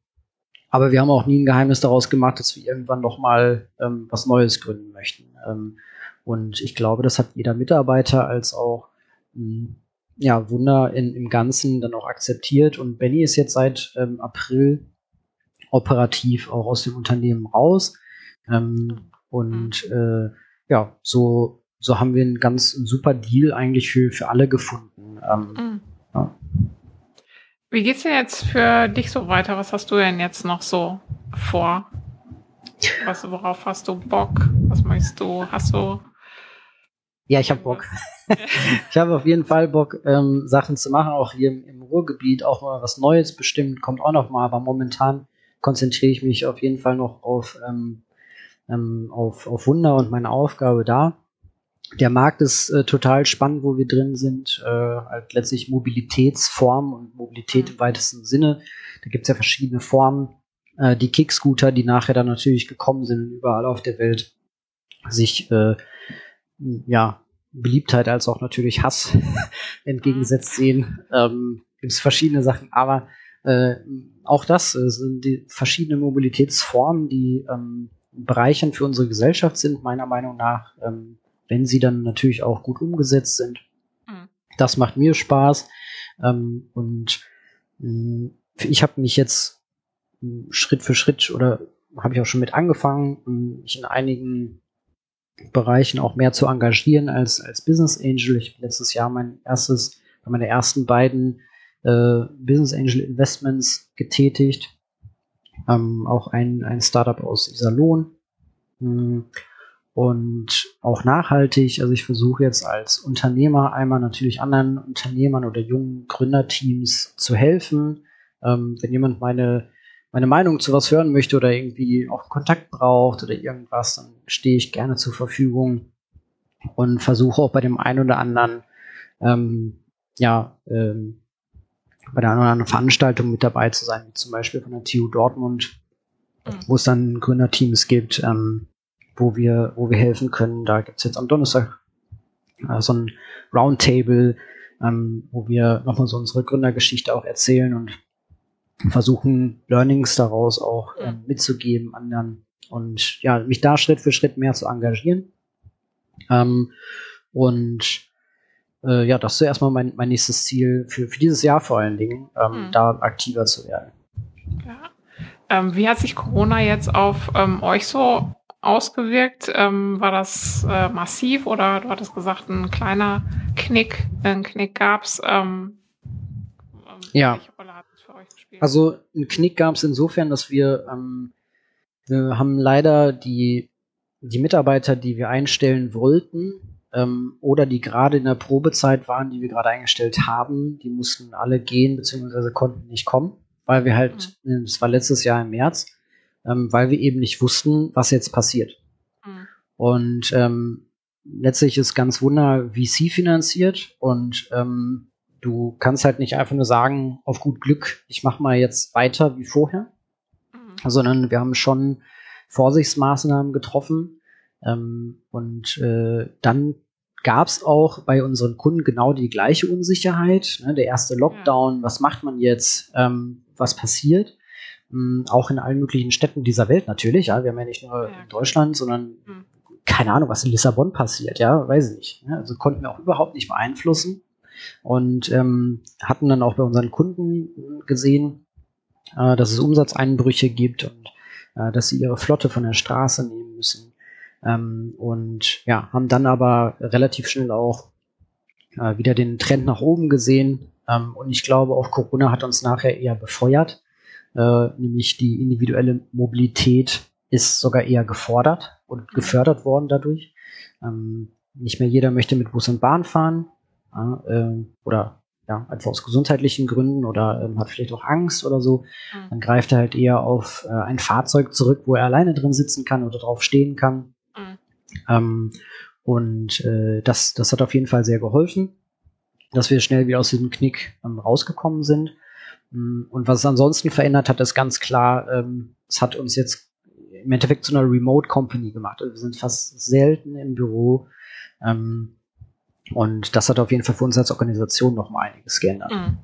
Speaker 2: aber wir haben auch nie ein Geheimnis daraus gemacht, dass wir irgendwann noch mal ähm, was Neues gründen möchten. Ähm, und ich glaube, das hat jeder Mitarbeiter als auch mh, hm, ja, Wunder in, im Ganzen dann auch akzeptiert. Und Benny ist jetzt seit ähm, April operativ auch aus dem Unternehmen raus. Ähm, und äh, ja, so, so haben wir einen ganz super Deal eigentlich für, für alle gefunden. Ähm, mhm. ja.
Speaker 1: Wie geht's denn jetzt für dich so weiter? Was hast du denn jetzt noch so vor? Was, worauf hast du Bock? Was möchtest du? Hast du?
Speaker 2: Ja, ich habe Bock. ich habe auf jeden Fall Bock, ähm, Sachen zu machen, auch hier im, im, Ruhrgebiet, auch mal was Neues bestimmt, kommt auch noch mal, aber momentan konzentriere ich mich auf jeden Fall noch auf, ähm, ähm, auf, auf Wunder und meine Aufgabe da der Markt ist äh, total spannend, wo wir drin sind. Äh, halt letztlich Mobilitätsform und Mobilität mhm. im weitesten Sinne. Da gibt es ja verschiedene Formen. Äh, die Kickscooter, die nachher dann natürlich gekommen sind, überall auf der Welt sich äh, ja Beliebtheit als auch natürlich Hass entgegensetzt mhm. sehen. Ähm, gibt es verschiedene Sachen, aber äh, auch das äh, sind die verschiedenen Mobilitätsformen, die ähm, bereichernd für unsere Gesellschaft sind, meiner Meinung nach. Ähm, wenn sie dann natürlich auch gut umgesetzt sind. Mhm. Das macht mir Spaß. Ähm, und mh, mm, ich habe mich jetzt mh, mm, Schritt für Schritt oder habe ich auch schon mit angefangen, mh, mich in einigen Bereichen auch mehr zu engagieren als, als Business Angel. Ich habe letztes Jahr mein erstes, meine ersten beiden äh, Business Angel Investments getätigt. Ähm, auch ein, ein Startup aus Iserlohn. Hm, und auch nachhaltig. Also ich versuche jetzt als Unternehmer einmal natürlich anderen Unternehmern oder jungen Gründerteams zu helfen. Ähm, wenn jemand meine, meine Meinung zu was hören möchte oder irgendwie auch Kontakt braucht oder irgendwas, dann stehe ich gerne zur Verfügung und versuche auch bei dem einen oder anderen, ähm, ja, ähm, bei der einen oder anderen Veranstaltung mit dabei zu sein, wie zum Beispiel von der TU Dortmund, mhm. wo es dann Gründerteams gibt, ähm, wo wir, wo wir helfen können. Da gibt's jetzt am Donnerstag äh, so ein Roundtable, ähm, wo wir nochmal so unsere Gründergeschichte auch erzählen und versuchen, Learnings daraus auch äh, mitzugeben anderen und ja, mich da Schritt für Schritt mehr zu engagieren. Ähm, und äh, ja, das ist erstmal mein, mein nächstes Ziel für, für dieses Jahr vor allen Dingen, ähm, mhm. da aktiver zu werden.
Speaker 1: Ja. Ähm, wie hat sich Corona jetzt auf ähm, euch so ausgewirkt? Ähm, war das äh, massiv oder du hattest gesagt, ein kleiner Knick, ein Knick gab's? Ähm,
Speaker 2: ähm ja. Also ein Knick gab es insofern, dass wir, wir haben leider die, die Mitarbeiter, die wir einstellen wollten, ähm, oder die gerade in der Probezeit waren, die wir gerade eingestellt haben, die mussten alle gehen, beziehungsweise konnten nicht kommen, weil wir halt, mhm. das war letztes Jahr im März, ähm, weil wir eben nicht wussten, was jetzt passiert. Mhm. Und ähm, letztlich ist ganz Wunder VC finanziert und ähm, du kannst halt nicht einfach nur sagen, auf gut Glück, ich mache mal jetzt weiter wie vorher, mhm. sondern wir haben schon Vorsichtsmaßnahmen getroffen ähm, und äh, dann gab es auch bei unseren Kunden genau die gleiche Unsicherheit. Ne? Der erste Lockdown, was macht man jetzt, ähm, was passiert? Hm, auch in allen möglichen Städten dieser Welt natürlich. Ja, wir haben ja nicht nur ja. in Deutschland, sondern mhm. keine Ahnung, was in Lissabon passiert. Ja, weiß ich nicht. Ja, also konnten wir auch überhaupt nicht beeinflussen und ähm, hatten dann auch bei unseren Kunden gesehen, äh, dass es Umsatzeinbrüche gibt und äh, dass sie ihre Flotte von der Straße nehmen müssen. Ähm, und ja, haben dann aber relativ schnell auch äh, wieder den Trend nach oben gesehen. Ähm, und ich glaube, auch Corona hat uns nachher eher befeuert äh, nämlich die individuelle Mobilität ist sogar eher gefordert und mhm. gefördert worden dadurch. Ähm, nicht mehr jeder möchte mit Bus und Bahn fahren äh, oder ja, einfach aus gesundheitlichen Gründen oder ähm, hat vielleicht auch Angst oder so, mhm. dann greift er halt eher auf äh, ein Fahrzeug zurück, wo er alleine drin sitzen kann oder drauf stehen kann. Ähm, und äh, das, das hat auf jeden Fall sehr geholfen, dass wir schnell wieder aus diesem Knick ähm, rausgekommen sind. Mm, und was es ansonsten verändert hat, ist ganz klar, ähm, es hat uns jetzt im Endeffekt zu einer Remote Company gemacht. Also wir sind fast selten im Büro. Ähm, und das hat auf jeden Fall für uns als Organisation noch mal einiges geändert. Mhm.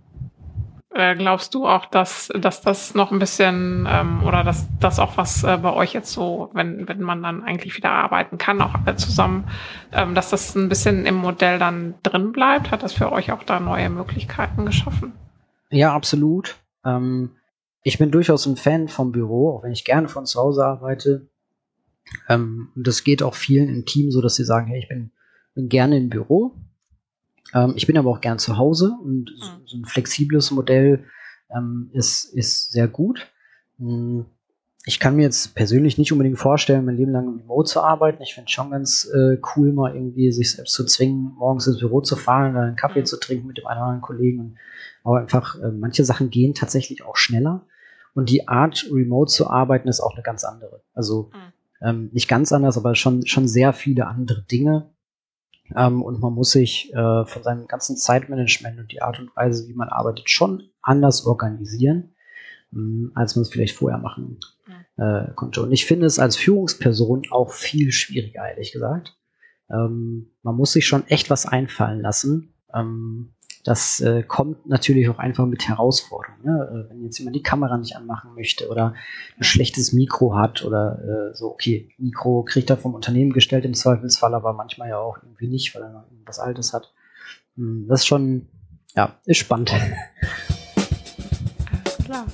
Speaker 1: Äh, glaubst du auch, dass, dass das noch ein bisschen ähm, oder dass das auch was äh, bei euch jetzt so, wenn, wenn man dann eigentlich wieder arbeiten kann, auch alle zusammen, ähm, dass das ein bisschen im Modell dann drin bleibt? Hat das für euch auch da neue Möglichkeiten geschaffen?
Speaker 2: Ja, absolut. Ähm, ich bin durchaus ein Fan vom Büro, auch wenn ich gerne von zu Hause arbeite. Ähm, und das geht auch vielen im Team so, dass sie sagen, hey, ich bin, bin gerne im Büro. Ähm, ich bin aber auch gern zu Hause und so, mhm. so ein flexibles Modell ähm, ist, ist sehr gut. Hm, ich kann mir jetzt persönlich nicht unbedingt vorstellen, mein Leben lang remote zu arbeiten. Ich finde es schon ganz äh, cool, mal irgendwie sich selbst zu zwingen, morgens ins Büro zu fahren oder einen Kaffee mhm. zu trinken mit dem einen oder anderen Kollegen. Aber einfach, äh, manche Sachen gehen tatsächlich auch schneller. Und die Art, remote zu arbeiten, ist auch eine ganz andere. Also mhm. ähm, nicht ganz anders, aber schon, schon sehr viele andere Dinge. Ähm, und man muss sich äh, von seinem ganzen Zeitmanagement und die Art und Weise, wie man arbeitet, schon anders organisieren, ähm, als man es vielleicht vorher machen äh, konnte. Und ich finde es als Führungsperson auch viel schwieriger, ehrlich gesagt. Ähm, man muss sich schon echt was einfallen lassen. Ähm, das äh, kommt natürlich auch einfach mit Herausforderungen. Ne? Äh, wenn jetzt jemand die Kamera nicht anmachen möchte oder ein schlechtes Mikro hat oder äh, so, okay, Mikro kriegt er vom Unternehmen gestellt im Zweifelsfall, aber manchmal ja auch irgendwie nicht, weil er noch irgendwas Altes hat. Hm, das ist schon, ja, ist spannend. Alles
Speaker 1: klar.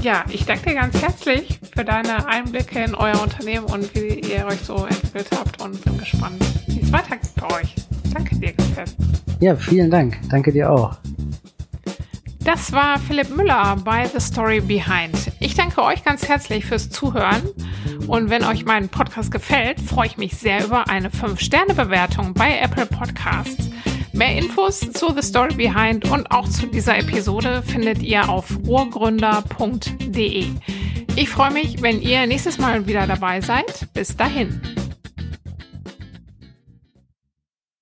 Speaker 1: Ja, ich danke dir ganz herzlich für deine Einblicke in euer Unternehmen und wie ihr euch so entwickelt habt und bin gespannt, wie es weitergeht bei euch. Danke dir herzlich.
Speaker 2: Ja, vielen Dank. Danke dir auch.
Speaker 1: Das war Philipp Müller bei The Story Behind. Ich danke euch ganz herzlich fürs Zuhören. Und wenn euch mein Podcast gefällt, freue ich mich sehr über eine 5-Sterne-Bewertung bei Apple Podcasts. Mehr Infos zu The Story Behind und auch zu dieser Episode findet ihr auf urgründer.de. Ich freue mich, wenn ihr nächstes Mal wieder dabei seid. Bis dahin.